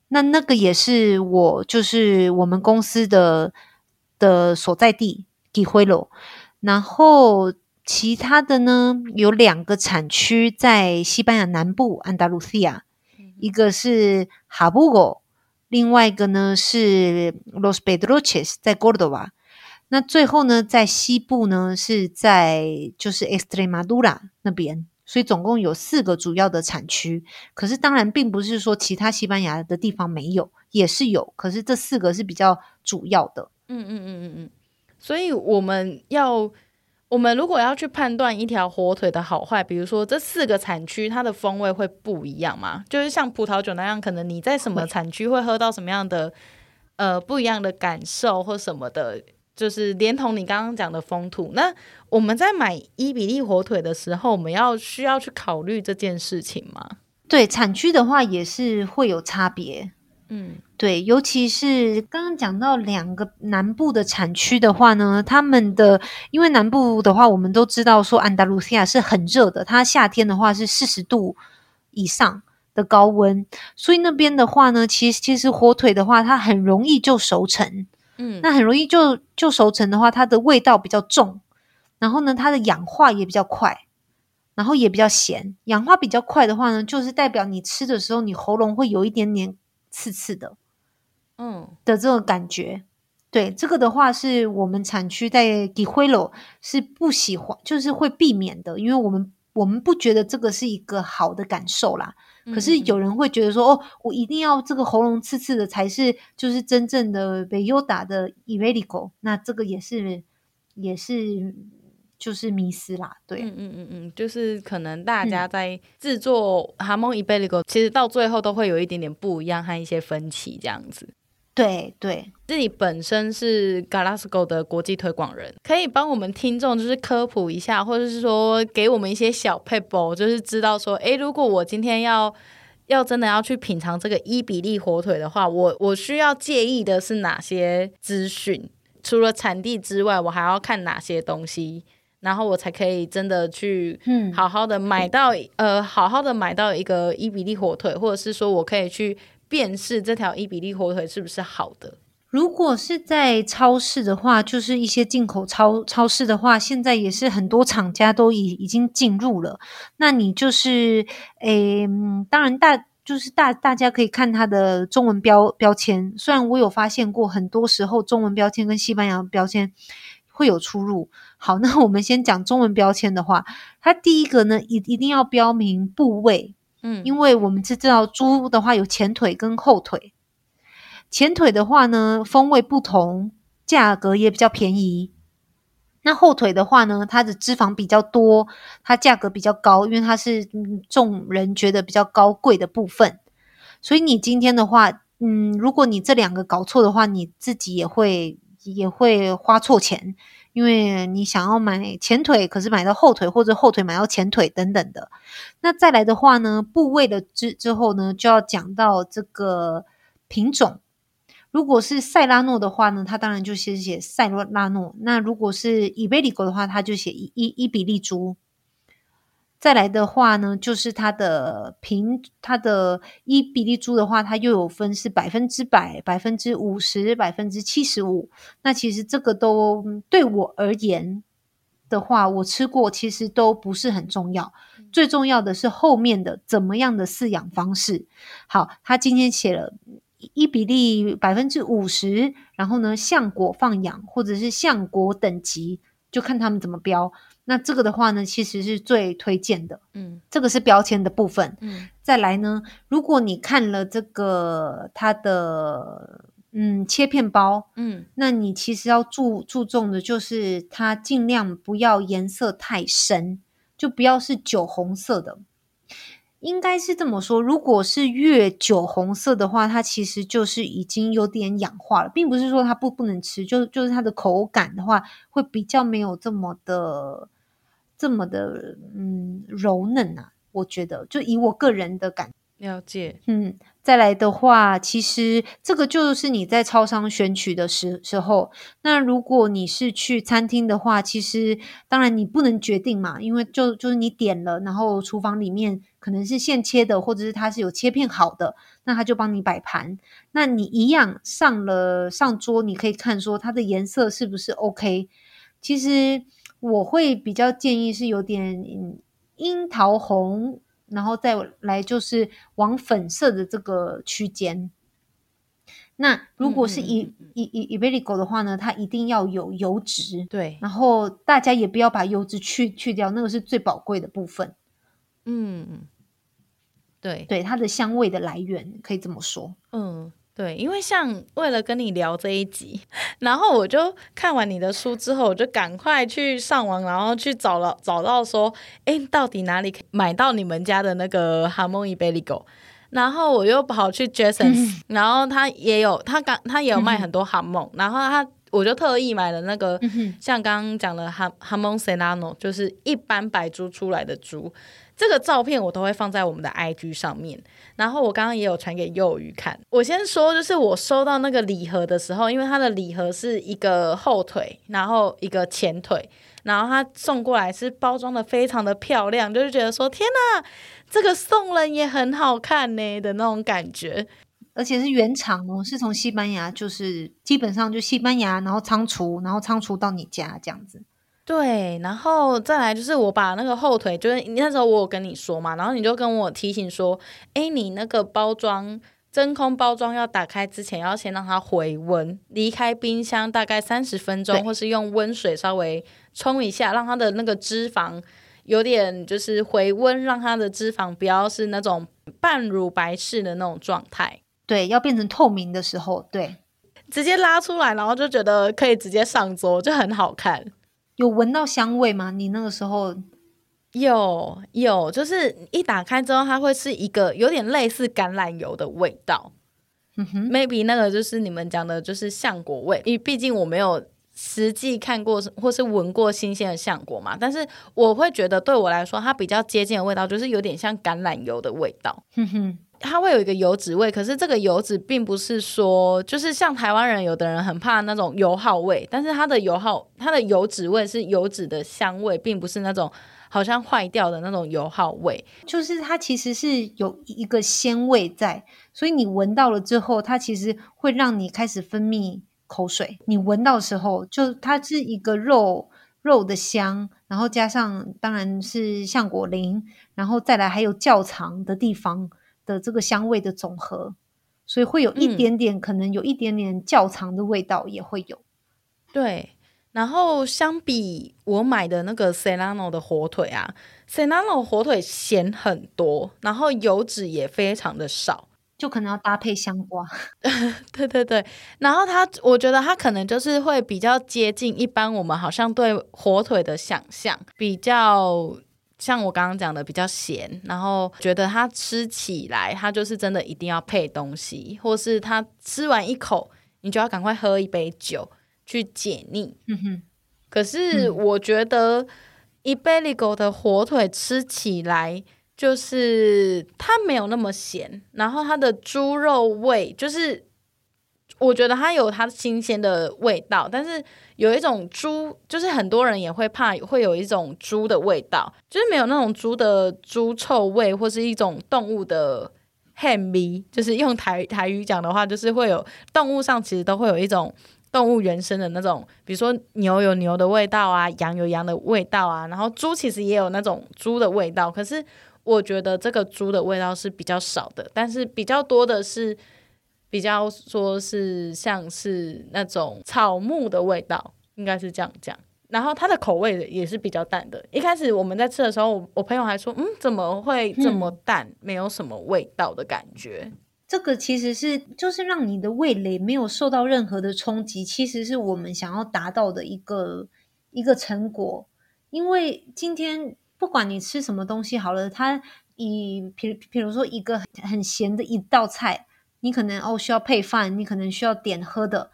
那那个也是我就是我们公司的的所在地。Guijuelo，然后其他的呢，有两个产区在西班牙南部安达卢西亚，一个是哈布戈，另外一个呢是 Los Pedroches 在 Córdoba。那最后呢，在西部呢是在就是 Extremadura 那边，所以总共有四个主要的产区。可是当然并不是说其他西班牙的地方没有，也是有，可是这四个是比较主要的。嗯嗯嗯嗯嗯。所以我们要，我们如果要去判断一条火腿的好坏，比如说这四个产区它的风味会不一样吗？就是像葡萄酒那样，可能你在什么产区会喝到什么样的呃不一样的感受或什么的，就是连同你刚刚讲的风土。那我们在买伊比利火腿的时候，我们要需要去考虑这件事情吗？对，产区的话也是会有差别。嗯，对，尤其是刚刚讲到两个南部的产区的话呢，他们的因为南部的话，我们都知道说安达卢西亚是很热的，它夏天的话是四十度以上的高温，所以那边的话呢，其实其实火腿的话，它很容易就熟成。嗯，那很容易就就熟成的话，它的味道比较重，然后呢，它的氧化也比较快，然后也比较咸。氧化比较快的话呢，就是代表你吃的时候，你喉咙会有一点点刺刺的，嗯的这种感觉。对，这个的话是我们产区在 Guijuelo 是不喜欢，就是会避免的，因为我们我们不觉得这个是一个好的感受啦。可是有人会觉得说，哦，我一定要这个喉咙刺刺的才是，就是真正的北优达的 Iberico，那这个也是也是就是迷思啦，对，嗯嗯嗯嗯，就是可能大家在制作 Jamón Ibérico，其实到最后都会有一点点不一样和一些分歧这样子。对对，自己本身是 Galasco 的国际推广人，可以帮我们听众就是科普一下，或者是说给我们一些小撇步，就是知道说，诶，如果我今天要要真的要去品尝这个伊比利火腿的话，我我需要介意的是哪些资讯？除了产地之外，我还要看哪些东西，然后我才可以真的去好好的买到、嗯、呃好好的买到一个伊比利火腿，或者是说我可以去。辨识这条伊比利火腿是不是好的？如果是在超市的话，就是一些进口超超市的话，现在也是很多厂家都已已经进入了。那你就是，诶，当然大就是大大家可以看它的中文标标签。虽然我有发现过，很多时候中文标签跟西班牙标签会有出入。好，那我们先讲中文标签的话，它第一个呢，一一定要标明部位。嗯，因为我们是知道猪的话有前腿跟后腿，前腿的话呢，风味不同，价格也比较便宜。那后腿的话呢，它的脂肪比较多，它价格比较高，因为它是众人觉得比较高贵的部分。所以你今天的话，嗯，如果你这两个搞错的话，你自己也会也会花错钱。因为你想要买前腿，可是买到后腿，或者后腿买到前腿等等的。那再来的话呢，部位的之之后呢，就要讲到这个品种。如果是塞拉诺的话呢，它当然就先写塞拉诺。那如果是伊贝利狗的话，它就写伊伊伊比利猪。再来的话呢，就是它的平，它的一比例猪的话，它又有分是百分之百、百分之五十、百分之七十五。那其实这个都对我而言的话，我吃过，其实都不是很重要。最重要的是后面的怎么样的饲养方式。好，他今天写了一比例百分之五十，然后呢，橡果放养或者是橡果等级，就看他们怎么标。那这个的话呢，其实是最推荐的。嗯，这个是标签的部分。嗯，再来呢，如果你看了这个它的嗯切片包，嗯，那你其实要注注重的就是它尽量不要颜色太深，就不要是酒红色的。应该是这么说，如果是越酒红色的话，它其实就是已经有点氧化了，并不是说它不不能吃，就就是它的口感的话会比较没有这么的。这么的嗯柔嫩啊，我觉得就以我个人的感了解，嗯，再来的话，其实这个就是你在超商选取的时时候，那如果你是去餐厅的话，其实当然你不能决定嘛，因为就就是你点了，然后厨房里面可能是现切的，或者是它是有切片好的，那他就帮你摆盘，那你一样上了上桌，你可以看说它的颜色是不是 OK，其实。我会比较建议是有点樱桃红，然后再来就是往粉色的这个区间。那如果是伊伊伊伊贝利狗的话呢，它一定要有油脂，对。然后大家也不要把油脂去去掉，那个是最宝贵的部分。嗯，对对，它的香味的来源可以这么说。嗯。对，因为像为了跟你聊这一集，然后我就看完你的书之后，我就赶快去上网，然后去找了找到说，哎，到底哪里可以买到你们家的那个 Jamón Ibérico？然后我又跑去 Jasons，然后他也有他刚他也有卖很多 Jamón，然后他我就特意买了那个，像刚刚讲的哈哈蒙塞拉诺，就是一般白猪出来的猪。这个照片我都会放在我们的 IG 上面，然后我刚刚也有传给幼鱼看。我先说，就是我收到那个礼盒的时候，因为它的礼盒是一个后腿，然后一个前腿，然后它送过来是包装的非常的漂亮，就是觉得说天哪，这个送人也很好看呢的那种感觉，而且是原厂哦，是从西班牙，就是基本上就西班牙，然后仓储，然后仓储到你家这样子。对，然后再来就是我把那个后腿，就是那时候我有跟你说嘛，然后你就跟我提醒说，哎，你那个包装真空包装要打开之前，要先让它回温，离开冰箱大概三十分钟，或是用温水稍微冲一下，让它的那个脂肪有点就是回温，让它的脂肪不要是那种半乳白式的那种状态。对，要变成透明的时候，对，直接拉出来，然后就觉得可以直接上桌，就很好看。有闻到香味吗？你那个时候有有，就是一打开之后，它会是一个有点类似橄榄油的味道。嗯哼，maybe 那个就是你们讲的，就是橡果味。因为毕竟我没有实际看过或是闻过新鲜的橡果嘛，但是我会觉得对我来说，它比较接近的味道，就是有点像橄榄油的味道。哼哼。它会有一个油脂味，可是这个油脂并不是说，就是像台湾人有的人很怕那种油耗味，但是它的油耗，它的油脂味是油脂的香味，并不是那种好像坏掉的那种油耗味，就是它其实是有一个鲜味在，所以你闻到了之后，它其实会让你开始分泌口水。你闻到的时候，就它是一个肉肉的香，然后加上当然是橡果林，然后再来还有窖藏的地方。的这个香味的总和，所以会有一点点，嗯、可能有一点点较长的味道也会有。对，然后相比我买的那个 Serrano 的火腿啊，Serrano 火腿咸很多，然后油脂也非常的少，就可能要搭配香瓜。对对对，然后它，我觉得它可能就是会比较接近一般我们好像对火腿的想象，比较。像我刚刚讲的比较咸，然后觉得它吃起来，它就是真的一定要配东西，或是它吃完一口，你就要赶快喝一杯酒去解腻。嗯哼。可是我觉得 Iberico 的火腿吃起来就是它没有那么咸，然后它的猪肉味就是。我觉得它有它新鲜的味道，但是有一种猪，就是很多人也会怕，会有一种猪的味道，就是没有那种猪的猪臭味，或是一种动物的汗味，就是用台台语讲的话，就是会有动物上其实都会有一种动物原生的那种，比如说牛有牛的味道啊，羊有羊的味道啊，然后猪其实也有那种猪的味道，可是我觉得这个猪的味道是比较少的，但是比较多的是。比较说是像是那种草木的味道，应该是这样讲。然后它的口味也是比较淡的。一开始我们在吃的时候，我我朋友还说：“嗯，怎么会这么淡？嗯，没有什么味道的感觉。”这个其实是就是让你的味蕾没有受到任何的冲击，其实是我们想要达到的一个一个成果。因为今天不管你吃什么东西好了，它以比比如说一个很咸的一道菜。你可能哦需要配饭，你可能需要点喝的，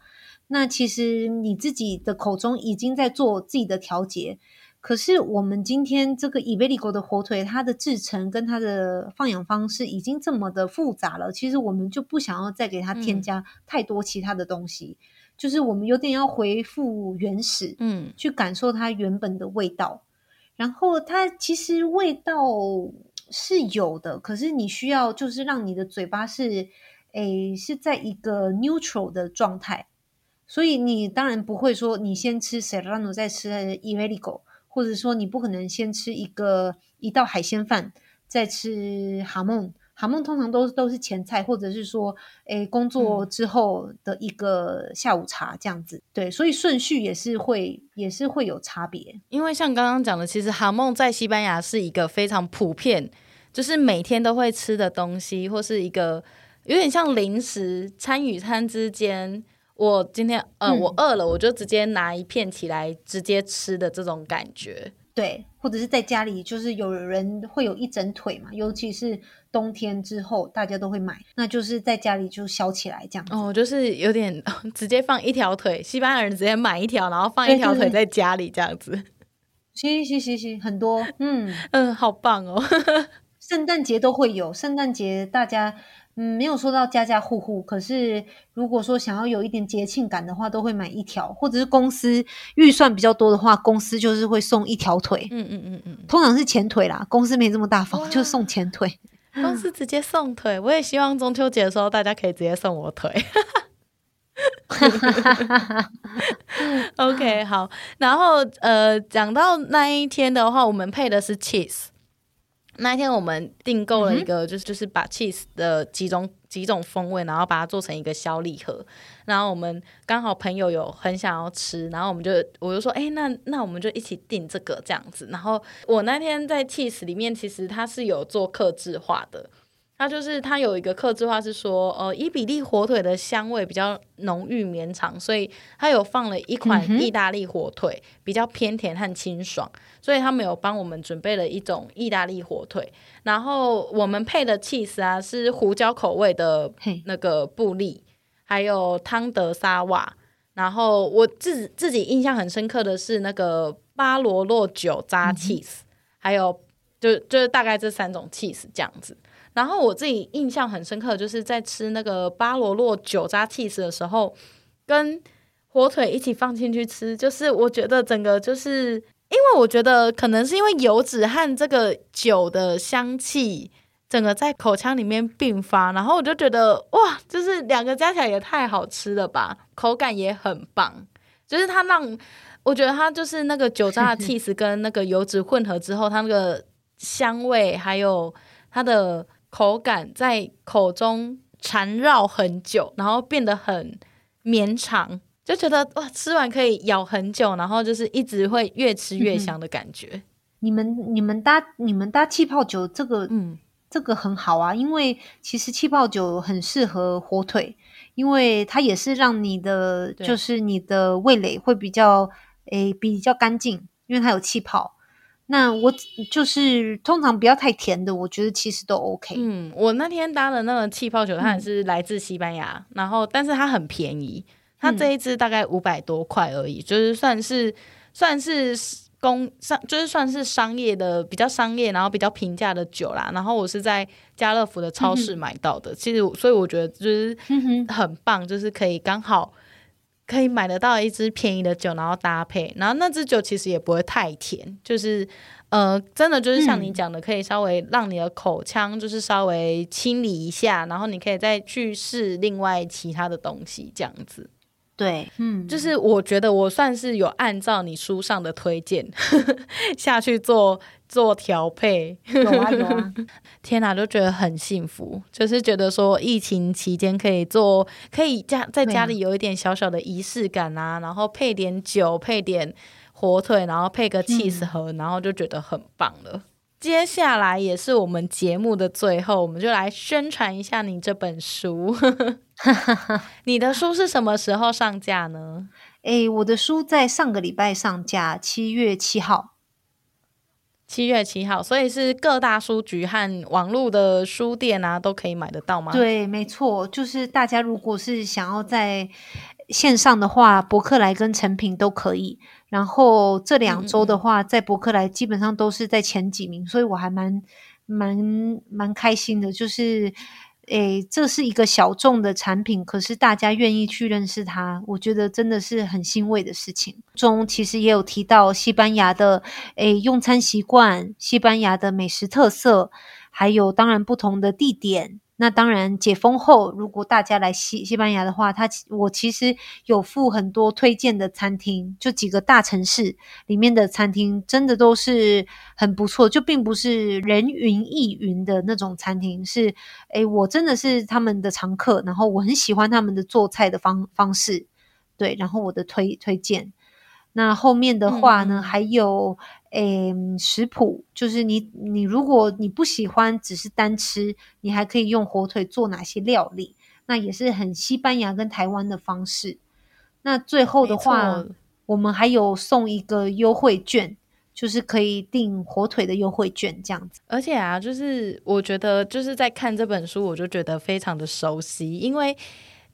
那其实你自己的口中已经在做自己的调节。可是我们今天这个 Iberico 的火腿，它的制成跟它的放养方式已经这么的复杂了，其实我们就不想要再给它添加太多其他的东西，嗯、就是我们有点要回复原始，嗯，去感受它原本的味道。然后它其实味道是有的，可是你需要就是让你的嘴巴是。诶，是在一个 neutral 的状态，所以你当然不会说你先吃 Serrano 再吃 Iberico，或者说你不可能先吃一个一道海鲜饭再吃 Jamón。Jamón 通常都都是前菜，或者是说，诶，工作之后的一个下午茶这样子。嗯、对，所以顺序也是会也是会有差别。因为像刚刚讲的，其实 Jamón 在西班牙是一个非常普遍，就是每天都会吃的东西，或是一个。有点像零食，餐与餐之间，我今天呃，嗯、我饿了，我就直接拿一片起来直接吃的这种感觉。对，或者是在家里，就是有人会有一整腿嘛，尤其是冬天之后，大家都会买，那就是在家里就削起来这样子。哦，就是有点 直接放一条腿，西班牙人直接买一条，然后放一条腿在家里这样子。行行行行，很多，嗯 嗯，好棒哦。圣诞节都会有，圣诞节大家。嗯，没有说到家家户户，可是如果说想要有一点节庆感的话，都会买一条，或者是公司预算比较多的话，公司就是会送一条腿。嗯嗯嗯嗯，通常是前腿啦，公司没这么大方，就送前腿。公司直接送腿，我也希望中秋节的时候大家可以直接送我腿。OK，好，然后呃，讲到那一天的话，我们配的是 cheese。那一天我们订购了一个，就是就是把 cheese 的几种几种风味，然后把它做成一个小礼盒。然后我们刚好朋友有很想要吃，然后我们就我就说，哎，那那我们就一起订这个这样子。然后我那天在 cheese 里面，其实它是有做客制化的。它就是它有一个客制化是说，呃，伊比利火腿的香味比较浓郁绵长，所以它有放了一款意大利火腿，嗯、比较偏甜和清爽，所以他们有帮我们准备了一种意大利火腿，然后我们配的 cheese 啊是胡椒口味的那个布利，还有汤德沙瓦，然后我自自己印象很深刻的是那个巴罗洛酒渣 cheese，嗯、还有就就是大概这三种 cheese 这样子。然后我自己印象很深刻，就是在吃那个巴罗洛酒渣 cheese 的时候，跟火腿一起放进去吃，就是我觉得整个就是，因为我觉得可能是因为油脂和这个酒的香气，整个在口腔里面并发，然后我就觉得哇，就是两个加起来也太好吃了吧，口感也很棒，就是它让我觉得它就是那个酒渣的起司跟那个油脂混合之后，它那个香味还有它的。口感在口中缠绕很久，然后变得很绵长，就觉得哇，吃完可以咬很久，然后就是一直会越吃越香的感觉。嗯、你们你们搭你们搭气泡酒这个，嗯，这个很好啊，因为其实气泡酒很适合火腿，因为它也是让你的就是你的味蕾会比较诶比较干净，因为它有气泡。那我就是通常不要太甜的，我觉得其实都 OK。嗯，我那天搭的那个气泡酒，它也是来自西班牙，嗯、然后但是它很便宜，它这一支大概五百多块而已，嗯、就是算是算是工商，就是算是商业的比较商业，然后比较平价的酒啦。然后我是在家乐福的超市买到的，嗯、其实所以我觉得就是很棒，就是可以刚好。可以买得到一支便宜的酒，然后搭配，然后那支酒其实也不会太甜，就是呃，真的就是像你讲的，可以稍微让你的口腔就是稍微清理一下，然后你可以再去试另外其他的东西，这样子。对，嗯，就是我觉得我算是有按照你书上的推荐 下去做做调配，有啊有啊，天哪，就觉得很幸福，就是觉得说疫情期间可以做，可以家在家里有一点小小的仪式感啊，然后配点酒，配点火腿，然后配个 cheese 盒，嗯、然后就觉得很棒了。接下来也是我们节目的最后，我们就来宣传一下你这本书。你的书是什么时候上架呢？诶，我的书在上个礼拜上架，七月七号。七月七号，所以是各大书局和网络的书店啊，都可以买得到吗？对，没错，就是大家如果是想要在线上的话，博客来跟成品都可以。然后这两周的话，嗯、在博客来基本上都是在前几名，所以我还蛮蛮蛮开心的。就是，诶，这是一个小众的产品，可是大家愿意去认识它，我觉得真的是很欣慰的事情。中其实也有提到西班牙的诶用餐习惯、西班牙的美食特色，还有当然不同的地点。那当然，解封后，如果大家来西西班牙的话，他我其实有附很多推荐的餐厅，就几个大城市里面的餐厅，真的都是很不错，就并不是人云亦云的那种餐厅，是诶，我真的是他们的常客，然后我很喜欢他们的做菜的方方式，对，然后我的推推荐。那后面的话呢，嗯、还有诶食谱，就是你你如果你不喜欢只是单吃，你还可以用火腿做哪些料理，那也是很西班牙跟台湾的方式。那最后的话，我们还有送一个优惠券，就是可以订火腿的优惠券这样子。而且啊，就是我觉得就是在看这本书，我就觉得非常的熟悉，因为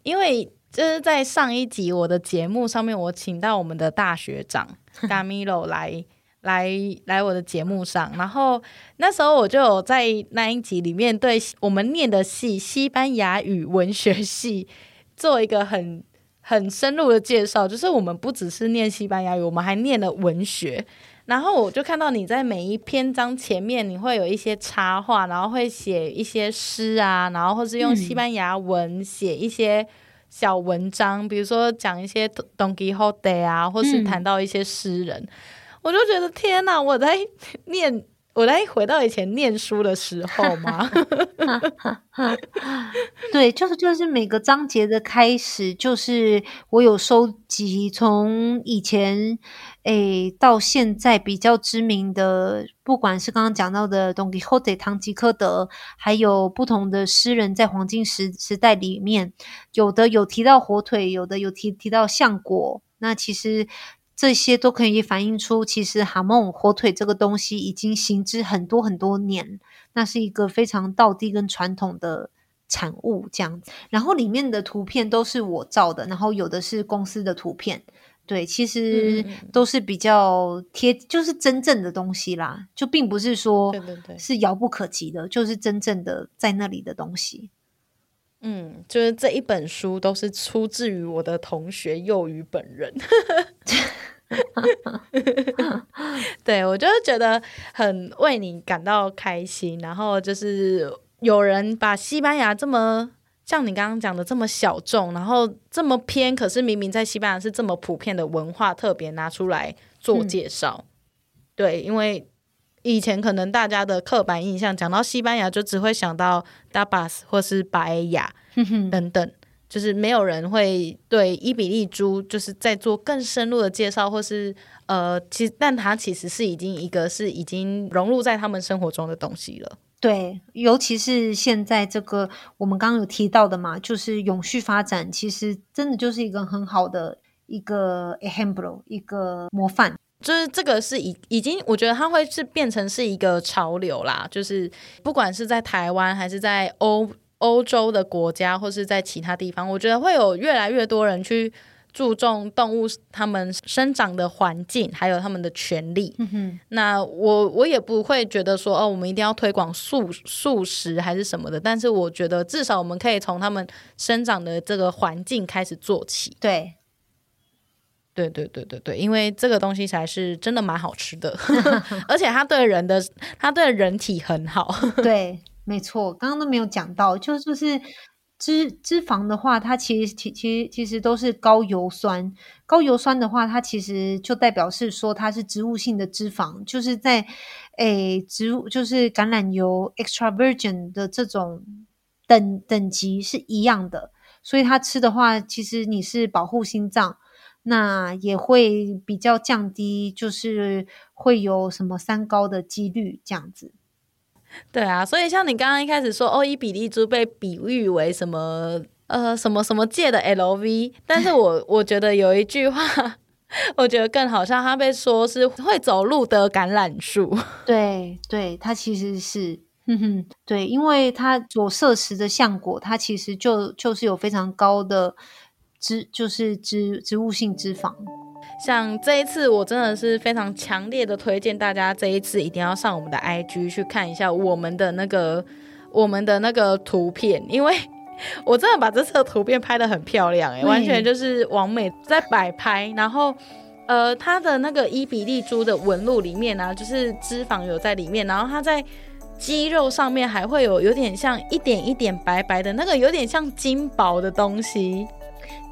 因为就是在上一集我的节目上面，我请到我们的大学长 Camilo 来。来来我的节目上，然后那时候我就有在那一集里面对我们念的系西班牙语文学系做一个很很深入的介绍，就是我们不只是念西班牙语，我们还念了文学。然后我就看到你在每一篇章前面，你会有一些插画，然后会写一些诗啊，然后或是用西班牙文写一些小文章，比如说讲一些 Don Quixote 啊，或是谈到一些诗人。我就觉得天哪！我在念，我在回到以前念书的时候吗？对，就是就是每个章节的开始，就是我有收集从以前诶到现在比较知名的，不管是刚刚讲到的 Don Quixote 唐吉诃德，还有不同的诗人在黄金时时代里面，有的有提到火腿，有的有提提到橡果，那其实。这些都可以反映出，其实哈梦火腿这个东西已经行之很多很多年，那是一个非常道地跟传统的产物这样。然后里面的图片都是我照的，然后有的是公司的图片，对，其实都是比较贴，就是真正的东西啦，就并不是说是遥不可及的，就是真正的在那里的东西。嗯，就是这一本书都是出自于我的同学幼鱼本人。对，我就是觉得很为你感到开心，然后就是有人把西班牙这么像你刚刚讲的这么小众，然后这么偏，可是明明在西班牙是这么普遍的文化，特别拿出来做介绍。嗯、对，因为以前可能大家的刻板印象讲到西班牙，就只会想到 tapas 或是巴埃亚等等。就是没有人会对伊比利猪就是在做更深入的介绍，或是呃，其实但它其实是已经一个是已经融入在他们生活中的东西了。对，尤其是现在这个我们刚刚有提到的嘛，就是永续发展，其实真的就是一个很好的一个 ejemplo，一个模范。就是这个是已已经，我觉得它会是变成是一个潮流啦。就是不管是在台湾还是在欧。欧洲的国家，或是在其他地方，我觉得会有越来越多人去注重动物它们生长的环境，还有它们的权利。嗯哼，那我我也不会觉得说哦，我们一定要推广素素食还是什么的。但是我觉得至少我们可以从它们生长的这个环境开始做起。对，对对对对对，因为这个东西才是真的蛮好吃的，而且它对人的它对人体很好。对。没错，刚刚都没有讲到，就就是脂脂肪的话，它其实其其实其实都是高油酸。高油酸的话，它其实就代表是说它是植物性的脂肪，就是在诶植物就是橄榄油 extra virgin 的这种等等级是一样的，所以它吃的话，其实你是保护心脏，那也会比较降低，就是会有什么三高的几率这样子。对啊，所以像你刚刚一开始说，哦，伊比利猪被比喻为什么呃什么什么界的 LV，但是我 我觉得有一句话，我觉得更好像他被说是会走路的橄榄树。对对，它其实是，哼哼，对，因为它所摄食的橡果，它其实就就是有非常高的脂，就是植植物性脂肪。像这一次，我真的是非常强烈的推荐大家，这一次一定要上我们的 IG 去看一下我们的那个我们的那个图片，因为 我真的把这次的图片拍的很漂亮，欸，完全就是完美在摆拍。然后，呃，它的那个伊比利猪的纹路里面呢，啊，就是脂肪有在里面，然后它在肌肉上面还会有有点像一点一点白白的那个，有点像金箔的东西。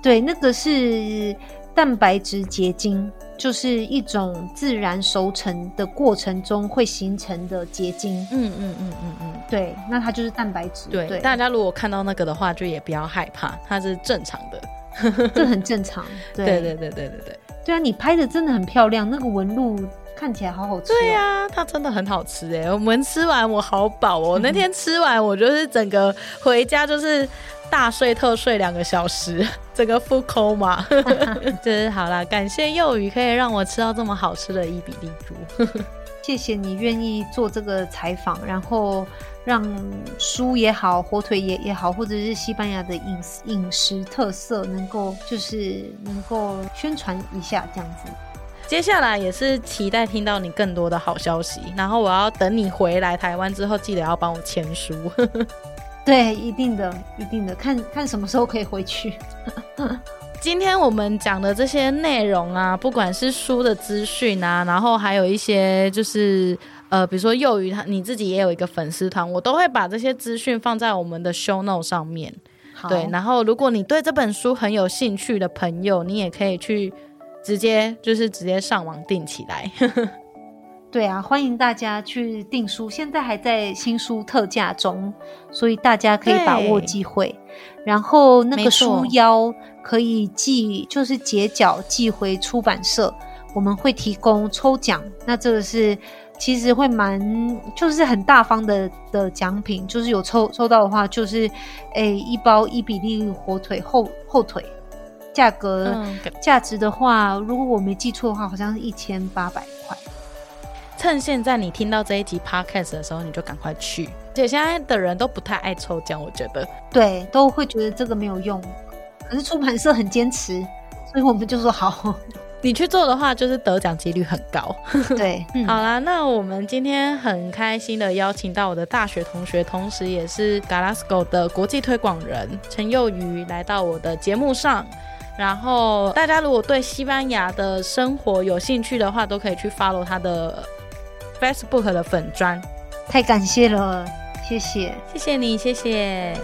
对，那个是。蛋白质结晶就是一种自然熟成的过程中会形成的结晶。嗯嗯嗯嗯嗯，对，那它就是蛋白质。对，对大家如果看到那个的话，就也不要害怕，它是正常的，这很正常。对对对对对对对。对啊，你拍的真的很漂亮，那个纹路看起来好好吃喔。对啊，它真的很好吃哎！我们吃完我好饱喔，我那 天吃完我就是整个回家就是。大睡特睡两个小时，这个 full coma。就是好啦，感谢幼鱼可以让我吃到这么好吃的伊比利猪。谢谢你愿意做这个采访，然后让书也好，火腿也也好，或者是西班牙的饮饮食特色能够就是能够宣传一下这样子。接下来也是期待听到你更多的好消息，然后我要等你回来台湾之后，记得要帮我签书。对，一定的，一定的，看看什么时候可以回去。今天我们讲的这些内容啊，不管是书的资讯啊，然后还有一些就是呃，比如说幼鱼他你自己也有一个粉丝团，我都会把这些资讯放在我们的 show note 上面。对，然后如果你对这本书很有兴趣的朋友，你也可以去直接就是直接上网订起来。对啊，欢迎大家去订书，现在还在新书特价中，所以大家可以把握机会。然后那个书腰可以寄，就是截角寄回出版社，我们会提供抽奖。那这个是其实会蛮，就是很大方的的奖品，就是有抽抽到的话，就是诶一包伊比利火腿后后腿，价格、嗯、价值的话，如果我没记错的话，好像是一千八百块。趁现在你听到这一集 podcast 的时候，你就赶快去。而且现在的人都不太爱抽奖，我觉得，对，都会觉得这个没有用。可是出版社很坚持，所以我们就说好，你去做的话，就是得奖几率很高。对，嗯、好啦，那我们今天很开心的邀请到我的大学同学，同时也是 Galasco 的国际推广人陈佑瑜来到我的节目上。然后大家如果对西班牙的生活有兴趣的话，都可以去 follow 他的。Facebook 的粉砖，太感谢了，谢谢，谢谢你，谢谢。